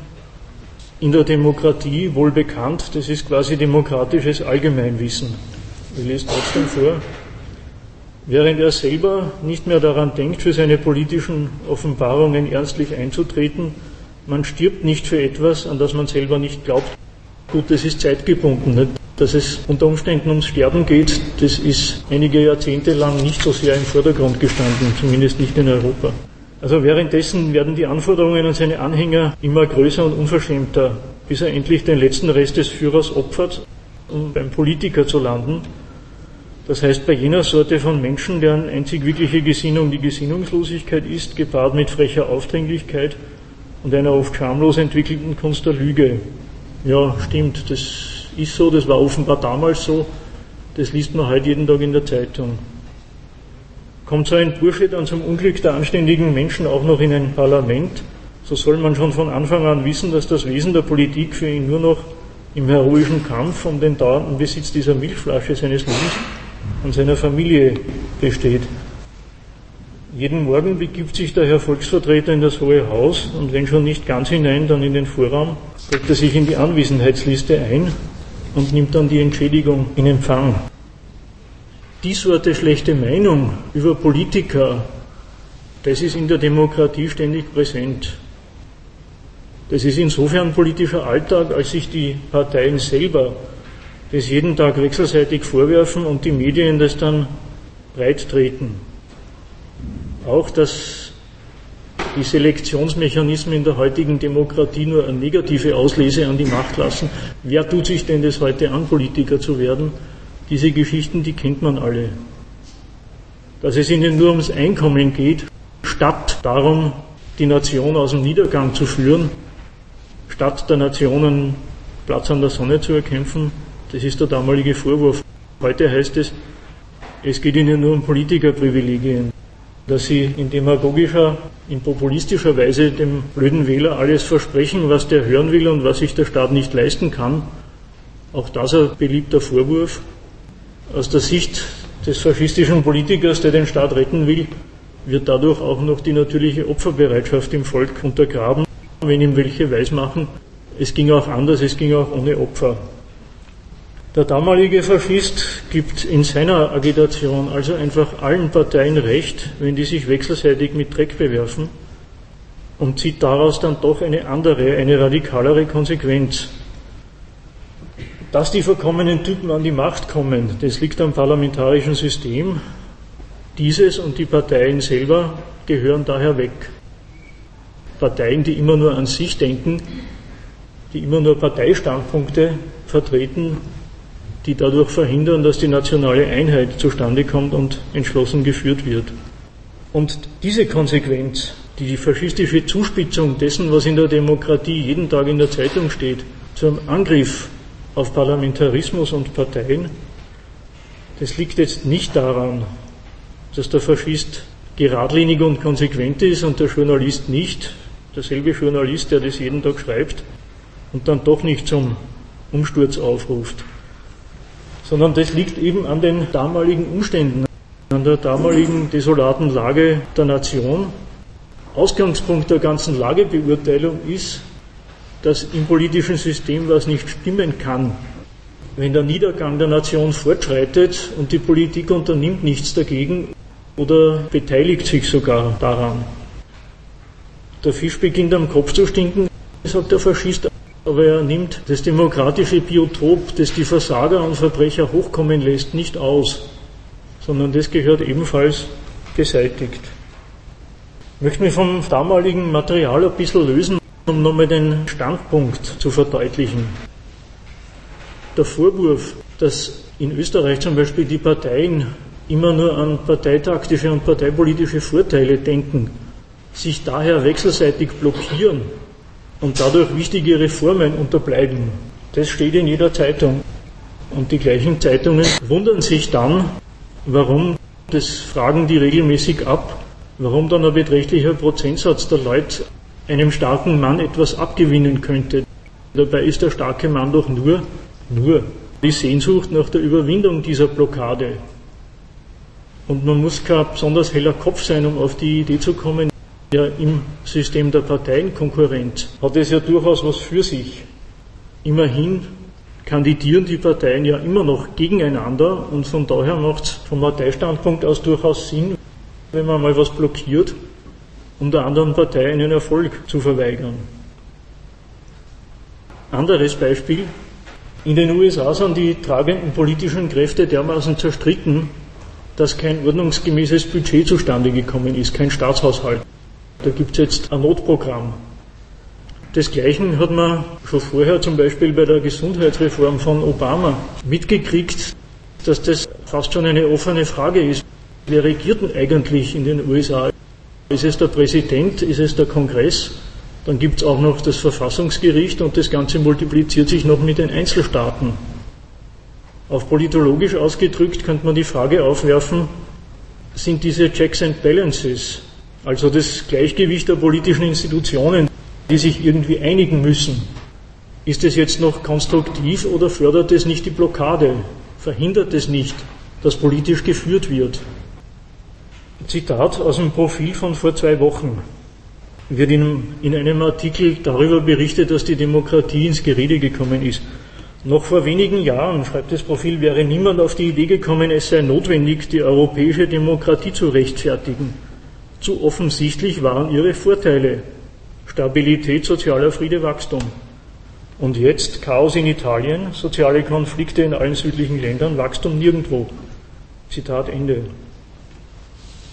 in der Demokratie wohl bekannt. Das ist quasi demokratisches Allgemeinwissen. Ich lese trotzdem vor. Während er selber nicht mehr daran denkt, für seine politischen Offenbarungen ernstlich einzutreten, man stirbt nicht für etwas, an das man selber nicht glaubt. Gut, das ist zeitgebunden. Nicht? Dass es unter Umständen ums Sterben geht, das ist einige Jahrzehnte lang nicht so sehr im Vordergrund gestanden, zumindest nicht in Europa. Also währenddessen werden die Anforderungen an seine Anhänger immer größer und unverschämter, bis er endlich den letzten Rest des Führers opfert, um beim Politiker zu landen. Das heißt, bei jener Sorte von Menschen, deren einzig wirkliche Gesinnung die Gesinnungslosigkeit ist, gepaart mit frecher Aufdringlichkeit und einer oft schamlos entwickelten Kunst der Lüge. Ja, stimmt, das ist so, das war offenbar damals so, das liest man heute jeden Tag in der Zeitung. Kommt so ein Bursche dann zum Unglück der anständigen Menschen auch noch in ein Parlament, so soll man schon von Anfang an wissen, dass das Wesen der Politik für ihn nur noch im heroischen Kampf um den dauernden Besitz dieser Milchflasche seines Lebens und seiner Familie besteht. Jeden Morgen begibt sich der Herr Volksvertreter in das Hohe Haus und wenn schon nicht ganz hinein, dann in den Vorraum, trägt er sich in die Anwesenheitsliste ein und nimmt dann die Entschädigung in Empfang. Die Sorte schlechte Meinung über Politiker, das ist in der Demokratie ständig präsent. Das ist insofern politischer Alltag, als sich die Parteien selber das jeden Tag wechselseitig vorwerfen und die Medien das dann breit treten. Auch, dass die Selektionsmechanismen in der heutigen Demokratie nur eine negative Auslese an die Macht lassen. Wer tut sich denn das heute an, Politiker zu werden? Diese Geschichten, die kennt man alle. Dass es ihnen nur ums Einkommen geht, statt darum, die Nation aus dem Niedergang zu führen, statt der Nationen Platz an der Sonne zu erkämpfen, das ist der damalige Vorwurf. Heute heißt es, es geht ihnen nur um Politikerprivilegien dass sie in demagogischer, in populistischer Weise dem blöden Wähler alles versprechen, was der hören will und was sich der Staat nicht leisten kann. Auch das ein beliebter Vorwurf. Aus der Sicht des faschistischen Politikers, der den Staat retten will, wird dadurch auch noch die natürliche Opferbereitschaft im Volk untergraben, wenn ihm welche weismachen, es ging auch anders, es ging auch ohne Opfer. Der damalige Faschist gibt in seiner Agitation also einfach allen Parteien recht, wenn die sich wechselseitig mit Dreck bewerfen und zieht daraus dann doch eine andere, eine radikalere Konsequenz. Dass die verkommenen Typen an die Macht kommen, das liegt am parlamentarischen System. Dieses und die Parteien selber gehören daher weg. Parteien, die immer nur an sich denken, die immer nur Parteistandpunkte vertreten, die dadurch verhindern, dass die nationale Einheit zustande kommt und entschlossen geführt wird. Und diese Konsequenz, die faschistische Zuspitzung dessen, was in der Demokratie jeden Tag in der Zeitung steht, zum Angriff auf Parlamentarismus und Parteien, das liegt jetzt nicht daran, dass der Faschist geradlinig und konsequent ist und der Journalist nicht, derselbe Journalist, der das jeden Tag schreibt und dann doch nicht zum Umsturz aufruft sondern das liegt eben an den damaligen Umständen, an der damaligen desolaten Lage der Nation. Ausgangspunkt der ganzen Lagebeurteilung ist, dass im politischen System was nicht stimmen kann, wenn der Niedergang der Nation fortschreitet und die Politik unternimmt nichts dagegen oder beteiligt sich sogar daran. Der Fisch beginnt am Kopf zu stinken, sagt der Faschist, aber er nimmt das demokratische Biotop, das die Versager und Verbrecher hochkommen lässt, nicht aus, sondern das gehört ebenfalls beseitigt. Ich möchte mich vom damaligen Material ein bisschen lösen, um nochmal den Standpunkt zu verdeutlichen. Der Vorwurf, dass in Österreich zum Beispiel die Parteien immer nur an parteitaktische und parteipolitische Vorteile denken, sich daher wechselseitig blockieren und dadurch wichtige Reformen unterbleiben. Das steht in jeder Zeitung. Und die gleichen Zeitungen wundern sich dann, warum, das fragen die regelmäßig ab, warum dann ein beträchtlicher Prozentsatz der Leute einem starken Mann etwas abgewinnen könnte. Dabei ist der starke Mann doch nur, nur die Sehnsucht nach der Überwindung dieser Blockade. Und man muss kein besonders heller Kopf sein, um auf die Idee zu kommen, ja im System der Parteienkonkurrenz hat es ja durchaus was für sich. Immerhin kandidieren die Parteien ja immer noch gegeneinander und von daher macht es vom Parteistandpunkt aus durchaus Sinn, wenn man mal was blockiert, um der anderen Partei einen Erfolg zu verweigern. Anderes Beispiel. In den USA sind die tragenden politischen Kräfte dermaßen zerstritten, dass kein ordnungsgemäßes Budget zustande gekommen ist, kein Staatshaushalt. Da gibt es jetzt ein Notprogramm. Desgleichen hat man schon vorher zum Beispiel bei der Gesundheitsreform von Obama mitgekriegt, dass das fast schon eine offene Frage ist. Wer regiert denn eigentlich in den USA? Ist es der Präsident? Ist es der Kongress? Dann gibt es auch noch das Verfassungsgericht und das Ganze multipliziert sich noch mit den Einzelstaaten. Auf politologisch ausgedrückt könnte man die Frage aufwerfen, sind diese Checks and Balances, also das Gleichgewicht der politischen Institutionen, die sich irgendwie einigen müssen. Ist es jetzt noch konstruktiv oder fördert es nicht die Blockade? Verhindert es nicht, dass politisch geführt wird? Zitat aus dem Profil von vor zwei Wochen wird in, in einem Artikel darüber berichtet, dass die Demokratie ins Gerede gekommen ist. Noch vor wenigen Jahren, schreibt das Profil, wäre niemand auf die Idee gekommen, es sei notwendig, die europäische Demokratie zu rechtfertigen. Zu offensichtlich waren ihre Vorteile. Stabilität, sozialer Friede, Wachstum. Und jetzt Chaos in Italien, soziale Konflikte in allen südlichen Ländern, Wachstum nirgendwo. Zitat Ende.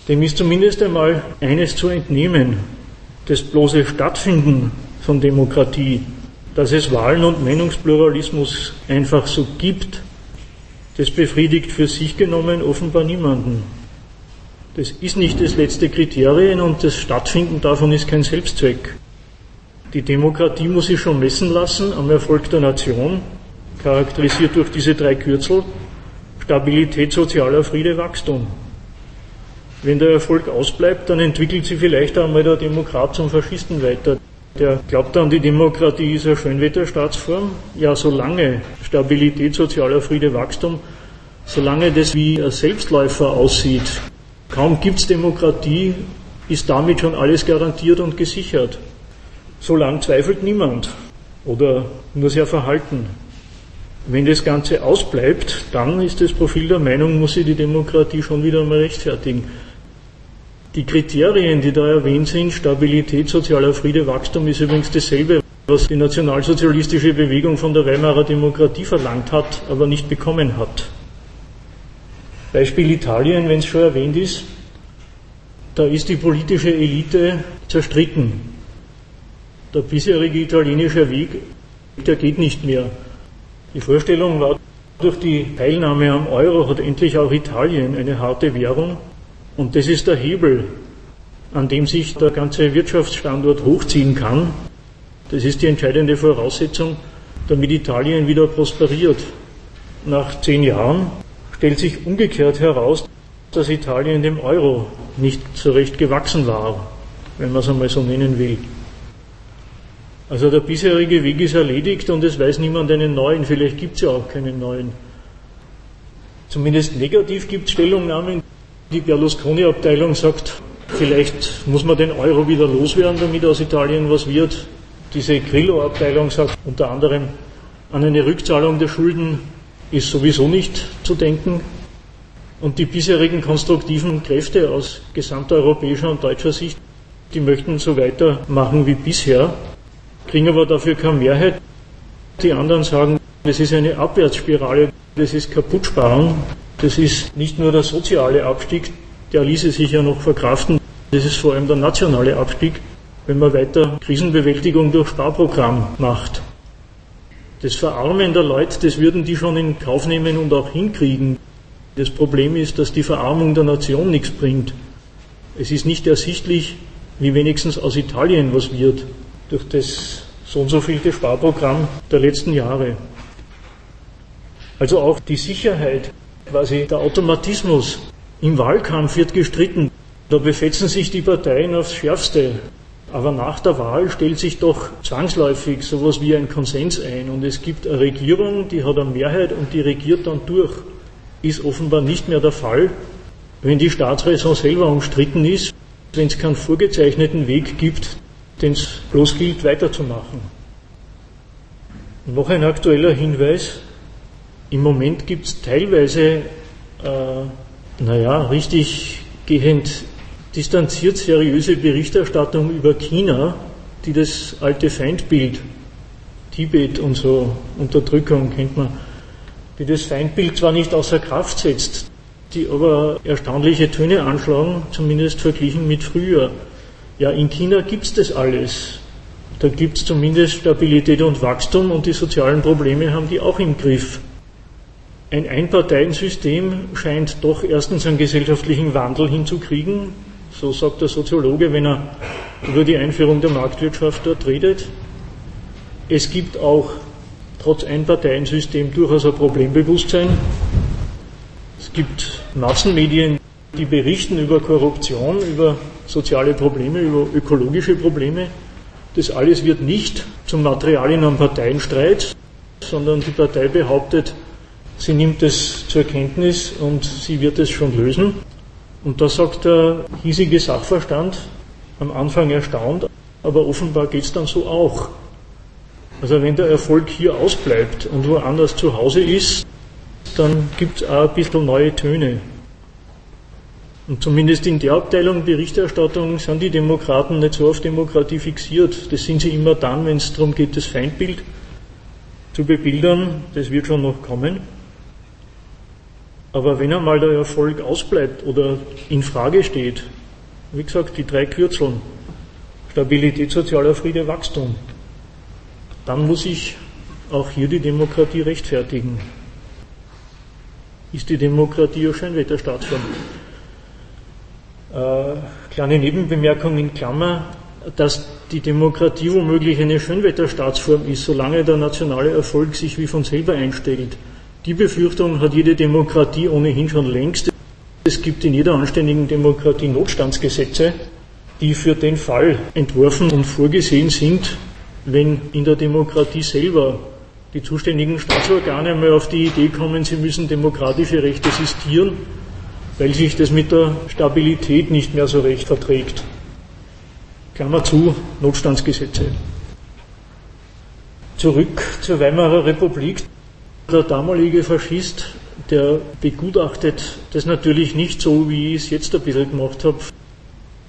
Dem ist zumindest einmal eines zu entnehmen. Das bloße Stattfinden von Demokratie, dass es Wahlen und Meinungspluralismus einfach so gibt, das befriedigt für sich genommen offenbar niemanden. Das ist nicht das letzte Kriterium und das Stattfinden davon ist kein Selbstzweck. Die Demokratie muss sich schon messen lassen am Erfolg der Nation, charakterisiert durch diese drei Kürzel Stabilität, sozialer Friede, Wachstum. Wenn der Erfolg ausbleibt, dann entwickelt sich vielleicht einmal der Demokrat zum Faschisten weiter. Der glaubt an, die Demokratie ist eine Schönwetterstaatsform. Ja, solange Stabilität, sozialer Friede, Wachstum, solange das wie ein Selbstläufer aussieht, Kaum gibt es Demokratie, ist damit schon alles garantiert und gesichert. So lang zweifelt niemand oder nur sehr verhalten. Wenn das Ganze ausbleibt, dann ist das Profil der Meinung, muss sich die Demokratie schon wieder einmal rechtfertigen. Die Kriterien, die da erwähnt sind, Stabilität, sozialer Friede, Wachstum, ist übrigens dasselbe, was die nationalsozialistische Bewegung von der Weimarer Demokratie verlangt hat, aber nicht bekommen hat. Beispiel Italien, wenn es schon erwähnt ist, da ist die politische Elite zerstritten. Der bisherige italienische Weg, der geht nicht mehr. Die Vorstellung war, durch die Teilnahme am Euro hat endlich auch Italien eine harte Währung und das ist der Hebel, an dem sich der ganze Wirtschaftsstandort hochziehen kann. Das ist die entscheidende Voraussetzung, damit Italien wieder prosperiert. Nach zehn Jahren stellt sich umgekehrt heraus, dass Italien dem Euro nicht so recht gewachsen war, wenn man es einmal so nennen will. Also der bisherige Weg ist erledigt und es weiß niemand einen neuen, vielleicht gibt es ja auch keinen neuen. Zumindest negativ gibt es Stellungnahmen. Die Berlusconi-Abteilung sagt, vielleicht muss man den Euro wieder loswerden, damit aus Italien was wird. Diese Grillo-Abteilung sagt unter anderem, an eine Rückzahlung der Schulden ist sowieso nicht zu denken. Und die bisherigen konstruktiven Kräfte aus gesamteuropäischer und deutscher Sicht, die möchten so weitermachen wie bisher, kriegen aber dafür keine Mehrheit. Die anderen sagen, das ist eine Abwärtsspirale, das ist Kaputtsparen, das ist nicht nur der soziale Abstieg, der ließe sich ja noch verkraften, das ist vor allem der nationale Abstieg, wenn man weiter Krisenbewältigung durch Sparprogramm macht. Das Verarmen der Leute, das würden die schon in Kauf nehmen und auch hinkriegen. Das Problem ist, dass die Verarmung der Nation nichts bringt. Es ist nicht ersichtlich, wie wenigstens aus Italien was wird durch das so und so vielte Sparprogramm der letzten Jahre. Also auch die Sicherheit, quasi der Automatismus im Wahlkampf wird gestritten. Da befetzen sich die Parteien aufs Schärfste. Aber nach der Wahl stellt sich doch zwangsläufig sowas wie ein Konsens ein. Und es gibt eine Regierung, die hat eine Mehrheit und die regiert dann durch. Ist offenbar nicht mehr der Fall, wenn die Staatsräson selber umstritten ist, wenn es keinen vorgezeichneten Weg gibt, den es bloß gilt weiterzumachen. Noch ein aktueller Hinweis. Im Moment gibt es teilweise, äh, naja, richtig gehend distanziert seriöse Berichterstattung über China, die das alte Feindbild, Tibet und so, Unterdrückung kennt man, die das Feindbild zwar nicht außer Kraft setzt, die aber erstaunliche Töne anschlagen, zumindest verglichen mit früher. Ja, in China gibt es das alles. Da gibt es zumindest Stabilität und Wachstum und die sozialen Probleme haben die auch im Griff. Ein Einparteiensystem scheint doch erstens einen gesellschaftlichen Wandel hinzukriegen, so sagt der Soziologe, wenn er über die Einführung der Marktwirtschaft dort redet. Es gibt auch trotz Einparteiensystem durchaus ein Problembewusstsein. Es gibt Massenmedien, die berichten über Korruption, über soziale Probleme, über ökologische Probleme. Das alles wird nicht zum Material in einem Parteienstreit, sondern die Partei behauptet, sie nimmt es zur Kenntnis und sie wird es schon lösen. Und da sagt der hiesige Sachverstand, am Anfang erstaunt, aber offenbar geht es dann so auch. Also wenn der Erfolg hier ausbleibt und woanders zu Hause ist, dann gibt es auch ein bisschen neue Töne. Und zumindest in der Abteilung Berichterstattung sind die Demokraten nicht so auf Demokratie fixiert. Das sind sie immer dann, wenn es darum geht, das Feindbild zu bebildern. Das wird schon noch kommen. Aber wenn einmal der Erfolg ausbleibt oder in Frage steht, wie gesagt, die drei Kürzeln, Stabilität, sozialer Friede, Wachstum, dann muss ich auch hier die Demokratie rechtfertigen. Ist die Demokratie eine Scheinwetterstaatsform? Äh, kleine Nebenbemerkung in Klammer, dass die Demokratie womöglich eine Schönwetterstaatsform ist, solange der nationale Erfolg sich wie von selber einstellt. Die Befürchtung hat jede Demokratie ohnehin schon längst. Es gibt in jeder anständigen Demokratie Notstandsgesetze, die für den Fall entworfen und vorgesehen sind, wenn in der Demokratie selber die zuständigen Staatsorgane mal auf die Idee kommen, sie müssen demokratische Rechte sistieren, weil sich das mit der Stabilität nicht mehr so recht verträgt. Klammer zu, Notstandsgesetze. Zurück zur Weimarer Republik. Der damalige Faschist, der begutachtet das natürlich nicht so, wie ich es jetzt ein bisschen gemacht habe,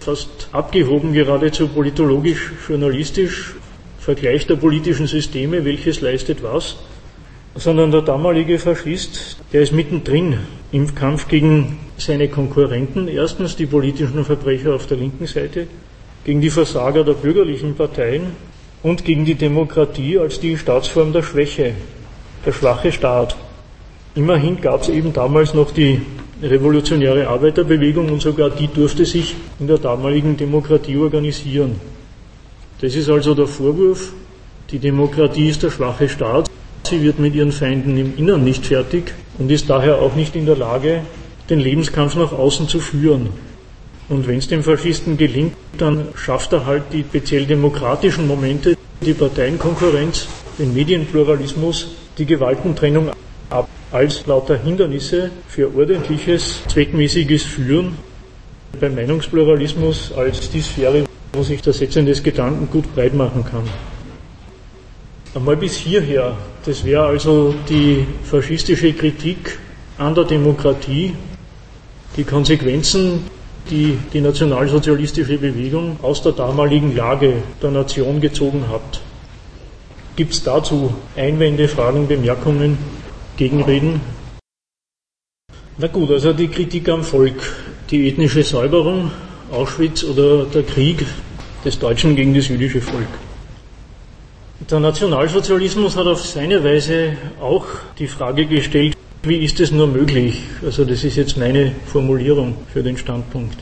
fast abgehoben geradezu politologisch, journalistisch, Vergleich der politischen Systeme, welches leistet was, sondern der damalige Faschist, der ist mittendrin im Kampf gegen seine Konkurrenten, erstens die politischen Verbrecher auf der linken Seite, gegen die Versager der bürgerlichen Parteien und gegen die Demokratie als die Staatsform der Schwäche, der schwache Staat. Immerhin gab es eben damals noch die revolutionäre Arbeiterbewegung und sogar die durfte sich in der damaligen Demokratie organisieren. Das ist also der Vorwurf, die Demokratie ist der schwache Staat, sie wird mit ihren Feinden im Innern nicht fertig und ist daher auch nicht in der Lage, den Lebenskampf nach außen zu führen. Und wenn es dem Faschisten gelingt, dann schafft er halt die speziell demokratischen Momente, die Parteienkonkurrenz, den Medienpluralismus, die Gewaltentrennung ab als lauter Hindernisse für ordentliches, zweckmäßiges Führen. Beim Meinungspluralismus als die Sphäre, wo sich der Setzen des Gedanken gut breit machen kann. Einmal bis hierher. Das wäre also die faschistische Kritik an der Demokratie, die Konsequenzen, die die nationalsozialistische Bewegung aus der damaligen Lage der Nation gezogen hat. Gibt es dazu Einwände, Fragen, Bemerkungen, Gegenreden? Na gut, also die Kritik am Volk, die ethnische Säuberung, Auschwitz oder der Krieg des Deutschen gegen das jüdische Volk. Der Nationalsozialismus hat auf seine Weise auch die Frage gestellt, Wie ist es nur möglich? Also das ist jetzt meine Formulierung für den Standpunkt.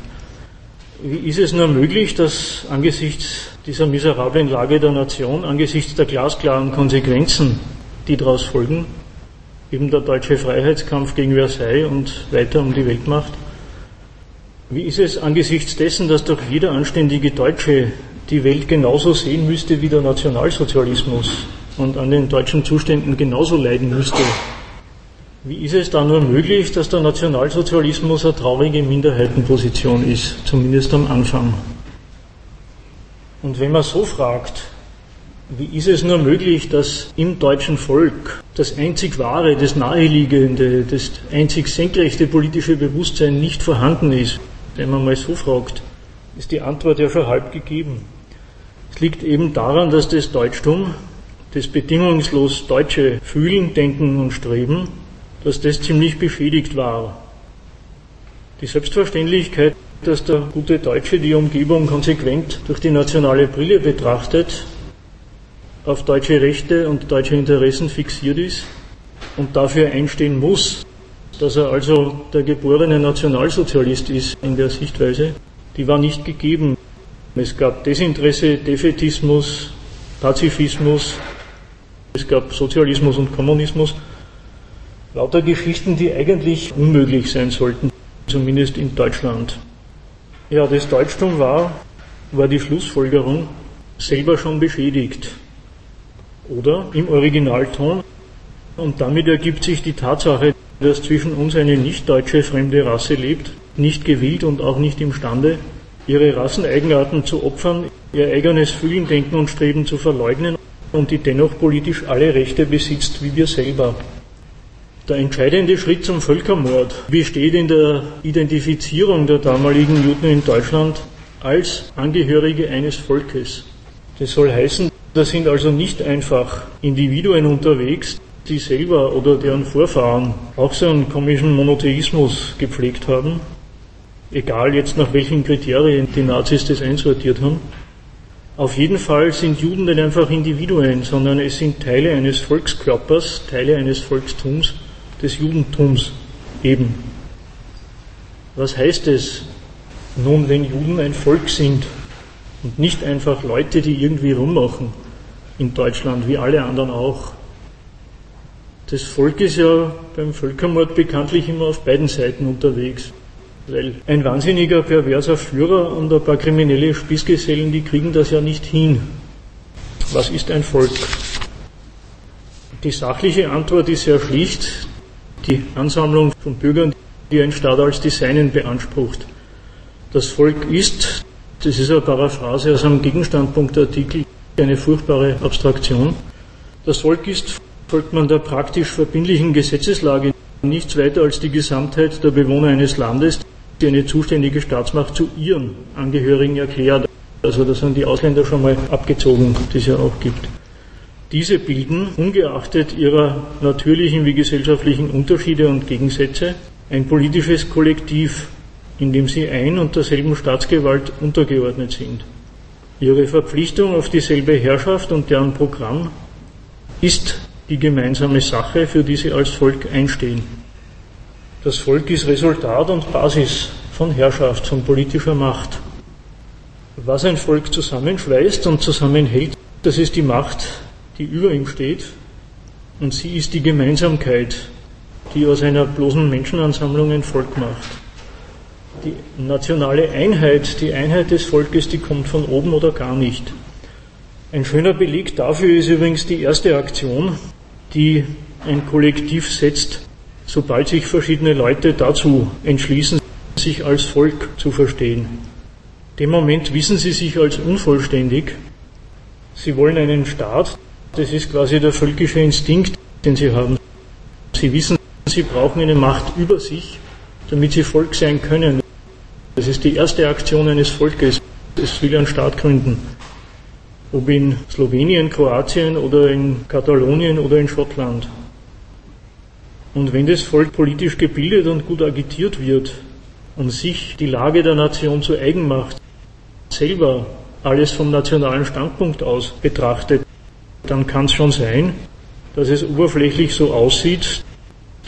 Wie ist es nur möglich, dass angesichts dieser miserablen Lage der Nation, angesichts der glasklaren Konsequenzen, die daraus folgen, eben der deutsche Freiheitskampf gegen Versailles und weiter um die Weltmacht, wie ist es angesichts dessen, dass doch jeder anständige Deutsche die Welt genauso sehen müsste wie der Nationalsozialismus und an den deutschen Zuständen genauso leiden müsste wie ist es da nur möglich, dass der Nationalsozialismus eine traurige Minderheitenposition ist, zumindest am Anfang? Und wenn man so fragt, wie ist es nur möglich, dass im deutschen Volk das einzig wahre, das naheliegende, das einzig senkrechte politische Bewusstsein nicht vorhanden ist? Wenn man mal so fragt, ist die Antwort ja schon halb gegeben. Es liegt eben daran, dass das Deutschtum, das bedingungslos Deutsche fühlen, denken und streben, dass das ziemlich beschädigt war. Die Selbstverständlichkeit, dass der gute Deutsche die Umgebung konsequent durch die nationale Brille betrachtet, auf deutsche Rechte und deutsche Interessen fixiert ist und dafür einstehen muss, dass er also der geborene Nationalsozialist ist in der Sichtweise, die war nicht gegeben. Es gab Desinteresse, Defetismus, Pazifismus, es gab Sozialismus und Kommunismus Lauter Geschichten, die eigentlich unmöglich sein sollten, zumindest in Deutschland. Ja, das Deutschtum war, war die Schlussfolgerung, selber schon beschädigt. Oder im Originalton. Und damit ergibt sich die Tatsache, dass zwischen uns eine nicht-deutsche fremde Rasse lebt, nicht gewillt und auch nicht imstande, ihre Rasseneigenarten zu opfern, ihr eigenes Fühlen, Denken und Streben zu verleugnen und die dennoch politisch alle Rechte besitzt wie wir selber. Der entscheidende Schritt zum Völkermord besteht in der Identifizierung der damaligen Juden in Deutschland als Angehörige eines Volkes. Das soll heißen, da sind also nicht einfach Individuen unterwegs, die selber oder deren Vorfahren auch so einen komischen Monotheismus gepflegt haben, egal jetzt nach welchen Kriterien die Nazis das einsortiert haben. Auf jeden Fall sind Juden nicht einfach Individuen, sondern es sind Teile eines Volkskörpers, Teile eines Volkstums, des Judentums eben. Was heißt es nun, wenn Juden ein Volk sind und nicht einfach Leute, die irgendwie rummachen in Deutschland, wie alle anderen auch? Das Volk ist ja beim Völkermord bekanntlich immer auf beiden Seiten unterwegs. Weil ein wahnsinniger, perverser Führer und ein paar kriminelle Spießgesellen, die kriegen das ja nicht hin. Was ist ein Volk? Die sachliche Antwort ist sehr schlicht die Ansammlung von Bürgern, die ein Staat als die Seinen beansprucht. Das Volk ist, das ist eine Paraphrase aus einem Gegenstandpunktartikel, eine furchtbare Abstraktion. Das Volk ist, folgt man der praktisch verbindlichen Gesetzeslage, nichts weiter als die Gesamtheit der Bewohner eines Landes, die eine zuständige Staatsmacht zu ihren Angehörigen erklärt. Also da sind die Ausländer schon mal abgezogen, die es ja auch gibt. Diese bilden, ungeachtet ihrer natürlichen wie gesellschaftlichen Unterschiede und Gegensätze, ein politisches Kollektiv, in dem sie ein und derselben Staatsgewalt untergeordnet sind. Ihre Verpflichtung auf dieselbe Herrschaft und deren Programm ist die gemeinsame Sache, für die sie als Volk einstehen. Das Volk ist Resultat und Basis von Herrschaft, von politischer Macht. Was ein Volk zusammenschweißt und zusammenhält, das ist die Macht die über ihm steht, und sie ist die Gemeinsamkeit, die aus einer bloßen Menschenansammlung ein Volk macht. Die nationale Einheit, die Einheit des Volkes, die kommt von oben oder gar nicht. Ein schöner Beleg dafür ist übrigens die erste Aktion, die ein Kollektiv setzt, sobald sich verschiedene Leute dazu entschließen, sich als Volk zu verstehen. Dem Moment wissen sie sich als unvollständig. Sie wollen einen Staat, das ist quasi der völkische Instinkt, den sie haben. Sie wissen, sie brauchen eine Macht über sich, damit sie Volk sein können. Das ist die erste Aktion eines Volkes. Es will einen Staat gründen. Ob in Slowenien, Kroatien oder in Katalonien oder in Schottland. Und wenn das Volk politisch gebildet und gut agitiert wird und sich die Lage der Nation zu eigen macht, selber alles vom nationalen Standpunkt aus betrachtet, dann kann es schon sein, dass es oberflächlich so aussieht,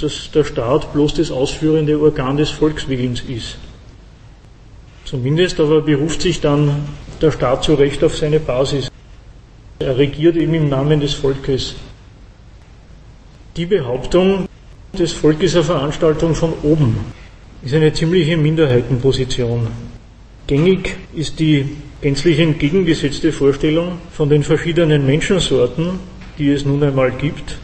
dass der Staat bloß das ausführende Organ des Volkswillens ist. Zumindest aber beruft sich dann der Staat zu Recht auf seine Basis. Er regiert eben im Namen des Volkes. Die Behauptung, das Volk ist eine Veranstaltung von oben, ist eine ziemliche Minderheitenposition. Gängig ist die gänzlich entgegengesetzte Vorstellung von den verschiedenen Menschensorten, die es nun einmal gibt,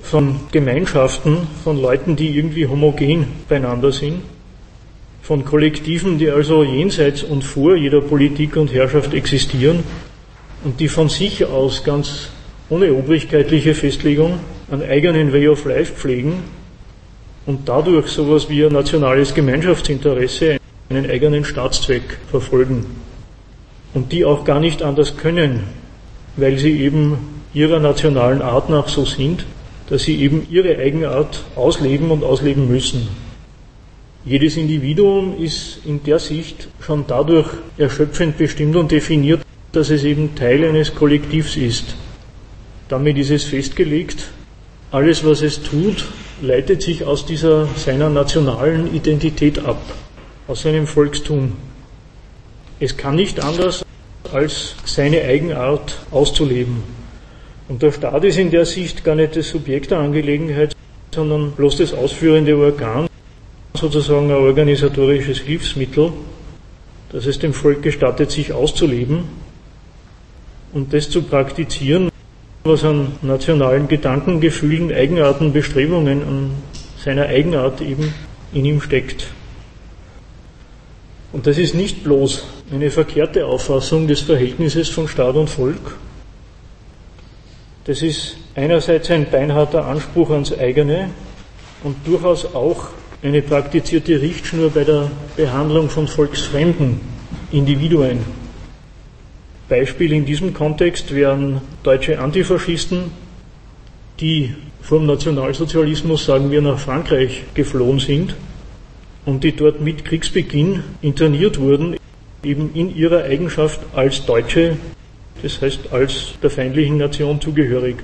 von Gemeinschaften, von Leuten, die irgendwie homogen beieinander sind, von Kollektiven, die also jenseits und vor jeder Politik und Herrschaft existieren und die von sich aus ganz ohne obrigkeitliche Festlegung einen eigenen Way of Life pflegen und dadurch sowas wie ein nationales Gemeinschaftsinteresse, einen eigenen Staatszweck verfolgen und die auch gar nicht anders können, weil sie eben ihrer nationalen Art nach so sind, dass sie eben ihre Eigenart ausleben und ausleben müssen. Jedes Individuum ist in der Sicht schon dadurch erschöpfend bestimmt und definiert, dass es eben Teil eines Kollektivs ist. Damit ist es festgelegt, alles was es tut, leitet sich aus dieser seiner nationalen Identität ab, aus seinem Volkstum. Es kann nicht anders, als seine Eigenart auszuleben. Und der Staat ist in der Sicht gar nicht das Subjekt der Angelegenheit, sondern bloß das ausführende Organ, sozusagen ein organisatorisches Hilfsmittel, das es dem Volk gestattet, sich auszuleben und das zu praktizieren, was an nationalen Gedanken, Gefühlen, Eigenarten, Bestrebungen, an seiner Eigenart eben in ihm steckt. Und das ist nicht bloß eine verkehrte Auffassung des Verhältnisses von Staat und Volk. Das ist einerseits ein beinharter Anspruch ans eigene und durchaus auch eine praktizierte Richtschnur bei der Behandlung von volksfremden Individuen. Beispiel in diesem Kontext wären deutsche Antifaschisten, die vom Nationalsozialismus, sagen wir, nach Frankreich geflohen sind und die dort mit Kriegsbeginn interniert wurden, eben in ihrer Eigenschaft als Deutsche, das heißt als der feindlichen Nation zugehörig.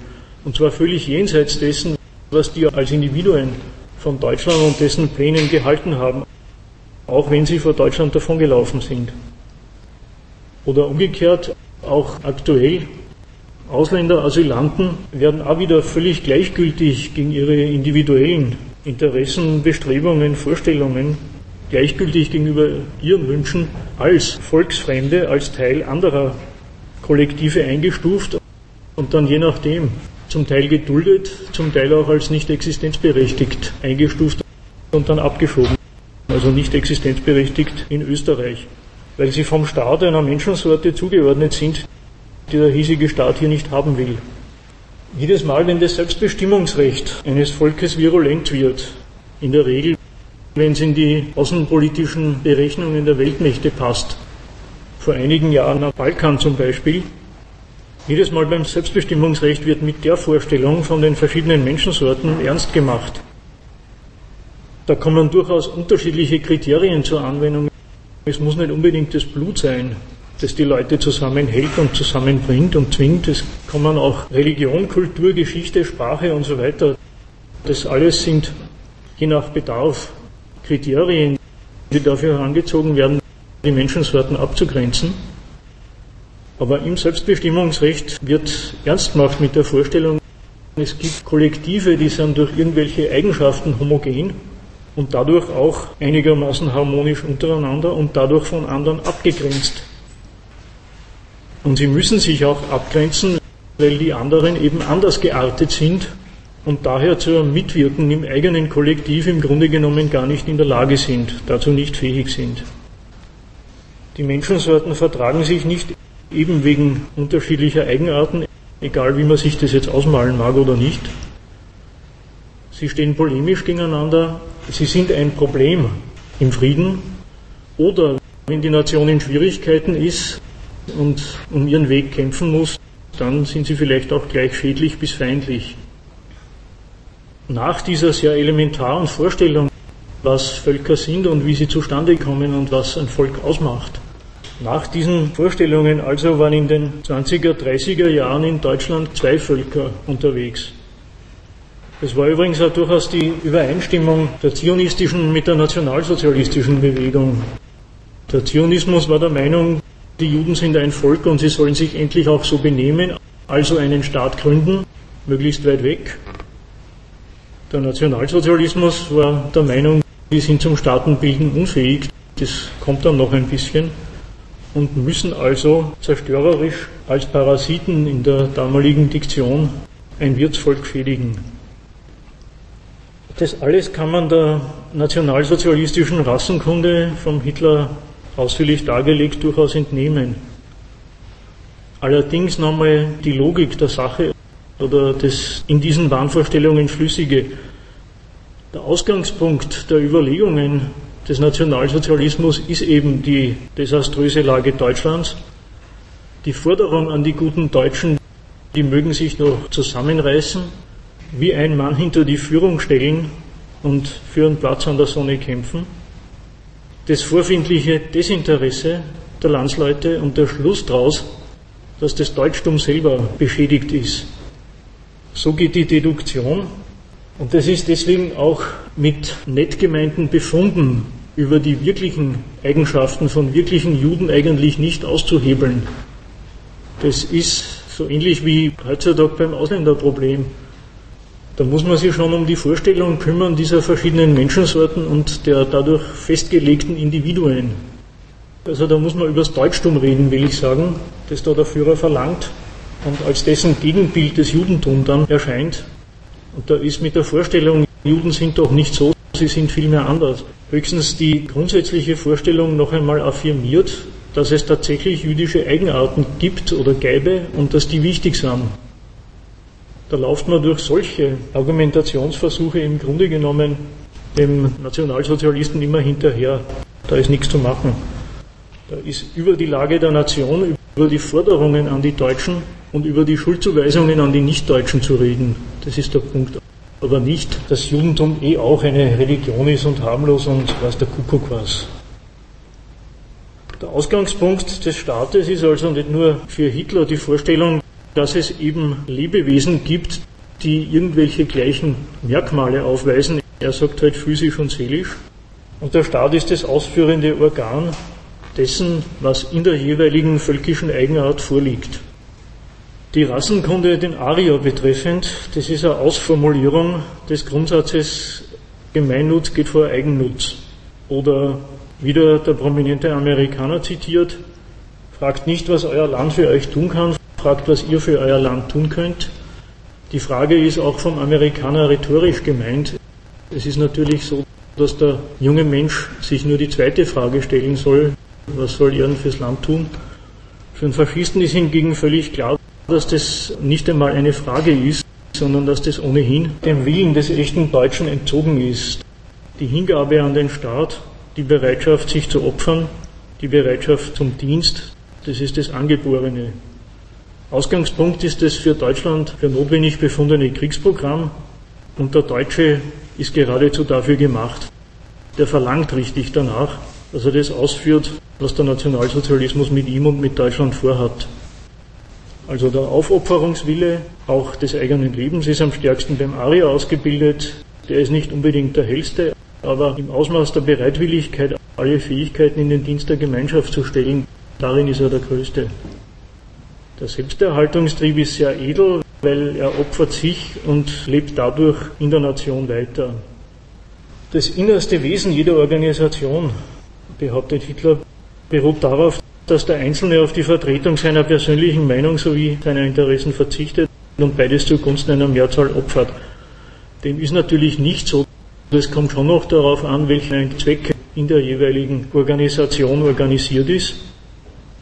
Und zwar völlig jenseits dessen, was die als Individuen von Deutschland und dessen Plänen gehalten haben, auch wenn sie vor Deutschland davongelaufen sind. Oder umgekehrt, auch aktuell, Ausländer, Asylanten werden auch wieder völlig gleichgültig gegen ihre individuellen Interessen, Bestrebungen, Vorstellungen, gleichgültig gegenüber ihren Wünschen als Volksfremde, als Teil anderer Kollektive eingestuft und dann je nachdem zum Teil geduldet, zum Teil auch als nicht existenzberechtigt eingestuft und dann abgeschoben. Also nicht existenzberechtigt in Österreich, weil sie vom Staat einer Menschensorte zugeordnet sind, die der hiesige Staat hier nicht haben will. Jedes Mal, wenn das Selbstbestimmungsrecht eines Volkes virulent wird, in der Regel, wenn es in die außenpolitischen Berechnungen der Weltmächte passt, vor einigen Jahren am Balkan zum Beispiel, jedes Mal beim Selbstbestimmungsrecht wird mit der Vorstellung von den verschiedenen Menschensorten ernst gemacht. Da kommen durchaus unterschiedliche Kriterien zur Anwendung. Es muss nicht unbedingt das Blut sein, das die Leute zusammenhält und zusammenbringt und zwingt. Es kommen auch Religion, Kultur, Geschichte, Sprache und so weiter. Das alles sind je nach Bedarf Kriterien, die dafür herangezogen werden, die Menschensorten abzugrenzen. Aber im Selbstbestimmungsrecht wird ernst gemacht mit der Vorstellung, es gibt Kollektive, die sind durch irgendwelche Eigenschaften homogen und dadurch auch einigermaßen harmonisch untereinander und dadurch von anderen abgegrenzt. Und sie müssen sich auch abgrenzen, weil die anderen eben anders geartet sind und daher zur Mitwirken im eigenen Kollektiv im Grunde genommen gar nicht in der Lage sind, dazu nicht fähig sind. Die Menschensorten vertragen sich nicht eben wegen unterschiedlicher Eigenarten, egal wie man sich das jetzt ausmalen mag oder nicht. Sie stehen polemisch gegeneinander, sie sind ein Problem im Frieden oder wenn die Nation in Schwierigkeiten ist, und um ihren Weg kämpfen muss, dann sind sie vielleicht auch gleich schädlich bis feindlich. Nach dieser sehr elementaren Vorstellung, was Völker sind und wie sie zustande kommen und was ein Volk ausmacht, nach diesen Vorstellungen also waren in den 20er, 30er Jahren in Deutschland zwei Völker unterwegs. Das war übrigens auch durchaus die Übereinstimmung der zionistischen mit der nationalsozialistischen Bewegung. Der Zionismus war der Meinung, die Juden sind ein Volk und sie sollen sich endlich auch so benehmen, also einen Staat gründen, möglichst weit weg. Der Nationalsozialismus war der Meinung, die sind zum Staatenbilden unfähig, das kommt dann noch ein bisschen und müssen also zerstörerisch als Parasiten in der damaligen Diktion ein Wirtsvolk schädigen. Das alles kann man der nationalsozialistischen Rassenkunde vom Hitler ausführlich dargelegt durchaus entnehmen. Allerdings nochmal die Logik der Sache oder das in diesen Wahnvorstellungen Schlüssige. Der Ausgangspunkt der Überlegungen des Nationalsozialismus ist eben die desaströse Lage Deutschlands. Die Forderung an die guten Deutschen, die mögen sich noch zusammenreißen, wie ein Mann hinter die Führung stellen und für einen Platz an der Sonne kämpfen. Das vorfindliche Desinteresse der Landsleute und der Schluss daraus, dass das Deutschtum selber beschädigt ist. So geht die Deduktion. Und das ist deswegen auch mit nett gemeinten Befunden über die wirklichen Eigenschaften von wirklichen Juden eigentlich nicht auszuhebeln. Das ist so ähnlich wie heutzutage beim Ausländerproblem. Da muss man sich schon um die Vorstellung kümmern dieser verschiedenen Menschensorten und der dadurch festgelegten Individuen. Also da muss man über das Deutschtum reden, will ich sagen, das da der Führer verlangt und als dessen Gegenbild das Judentum dann erscheint. Und da ist mit der Vorstellung, Juden sind doch nicht so, sie sind vielmehr anders. Höchstens die grundsätzliche Vorstellung noch einmal affirmiert, dass es tatsächlich jüdische Eigenarten gibt oder gäbe und dass die wichtig sind. Da läuft man durch solche Argumentationsversuche im Grunde genommen dem Nationalsozialisten immer hinterher. Da ist nichts zu machen. Da ist über die Lage der Nation, über die Forderungen an die Deutschen und über die Schuldzuweisungen an die Nichtdeutschen zu reden. Das ist der Punkt. Aber nicht, dass Judentum eh auch eine Religion ist und harmlos und was der Kuckuck was. Der Ausgangspunkt des Staates ist also nicht nur für Hitler die Vorstellung, dass es eben Lebewesen gibt, die irgendwelche gleichen Merkmale aufweisen. Er sagt halt physisch und seelisch. Und der Staat ist das ausführende Organ dessen, was in der jeweiligen völkischen Eigenart vorliegt. Die Rassenkunde den Arier betreffend, das ist eine Ausformulierung des Grundsatzes Gemeinnutz geht vor Eigennutz. Oder wieder der prominente Amerikaner zitiert, fragt nicht, was euer Land für euch tun kann, fragt, was ihr für euer Land tun könnt. Die Frage ist auch vom Amerikaner rhetorisch gemeint. Es ist natürlich so, dass der junge Mensch sich nur die zweite Frage stellen soll, was soll denn fürs Land tun? Für einen Faschisten ist hingegen völlig klar, dass das nicht einmal eine Frage ist, sondern dass das ohnehin dem Willen des echten Deutschen entzogen ist. Die Hingabe an den Staat, die Bereitschaft, sich zu opfern, die Bereitschaft zum Dienst, das ist das Angeborene. Ausgangspunkt ist das für Deutschland für notwendig befundene Kriegsprogramm und der Deutsche ist geradezu dafür gemacht. Der verlangt richtig danach, dass er das ausführt, was der Nationalsozialismus mit ihm und mit Deutschland vorhat. Also der Aufopferungswille auch des eigenen Lebens ist am stärksten beim Arier ausgebildet. Der ist nicht unbedingt der hellste, aber im Ausmaß der Bereitwilligkeit, alle Fähigkeiten in den Dienst der Gemeinschaft zu stellen, darin ist er der Größte. Der Selbsterhaltungstrieb ist sehr edel, weil er opfert sich und lebt dadurch in der Nation weiter. Das innerste Wesen jeder Organisation, behauptet Hitler, beruht darauf, dass der Einzelne auf die Vertretung seiner persönlichen Meinung sowie seiner Interessen verzichtet und beides zugunsten einer Mehrzahl opfert. Dem ist natürlich nicht so. Es kommt schon noch darauf an, welcher Zweck in der jeweiligen Organisation organisiert ist.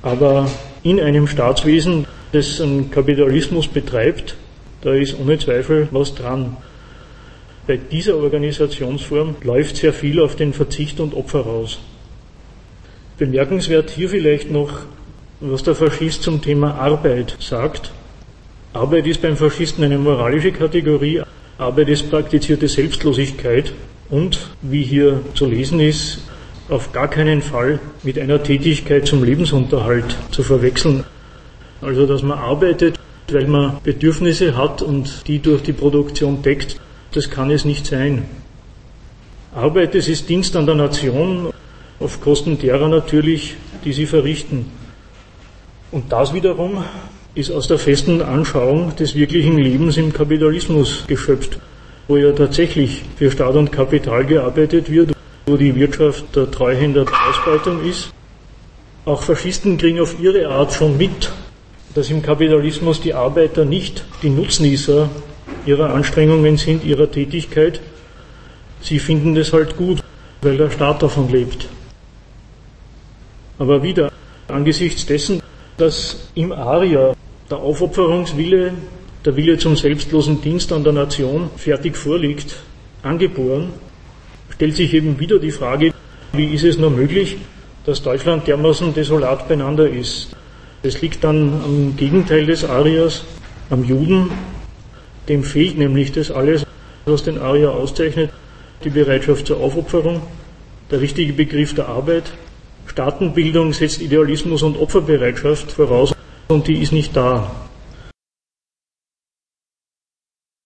Aber in einem Staatswesen, das einen Kapitalismus betreibt, da ist ohne Zweifel was dran. Bei dieser Organisationsform läuft sehr viel auf den Verzicht und Opfer raus. Bemerkenswert hier vielleicht noch, was der Faschist zum Thema Arbeit sagt. Arbeit ist beim Faschisten eine moralische Kategorie. Arbeit ist praktizierte Selbstlosigkeit und, wie hier zu lesen ist, auf gar keinen Fall mit einer Tätigkeit zum Lebensunterhalt zu verwechseln. Also, dass man arbeitet, weil man Bedürfnisse hat und die durch die Produktion deckt, Das kann es nicht sein. Arbeit, das ist Dienst an der Nation, auf Kosten derer natürlich, die sie verrichten. Und das wiederum ist aus der festen Anschauung des wirklichen Lebens im Kapitalismus geschöpft, wo ja tatsächlich für Staat und Kapital gearbeitet wird, wo die Wirtschaft der Treuhänder der Ausbeutung ist. Auch Faschisten kriegen auf ihre Art schon mit, dass im Kapitalismus die Arbeiter nicht die Nutznießer ihrer Anstrengungen sind, ihrer Tätigkeit. Sie finden das halt gut, weil der Staat davon lebt. Aber wieder, angesichts dessen, dass im Aria der Aufopferungswille, der Wille zum selbstlosen Dienst an der Nation fertig vorliegt, angeboren, stellt sich eben wieder die Frage, wie ist es nur möglich, dass Deutschland dermaßen desolat beieinander ist. Es liegt dann am Gegenteil des Arias, am Juden, dem fehlt nämlich das alles, was den Aria auszeichnet, die Bereitschaft zur Aufopferung, der richtige Begriff der Arbeit. Staatenbildung setzt Idealismus und Opferbereitschaft voraus und die ist nicht da.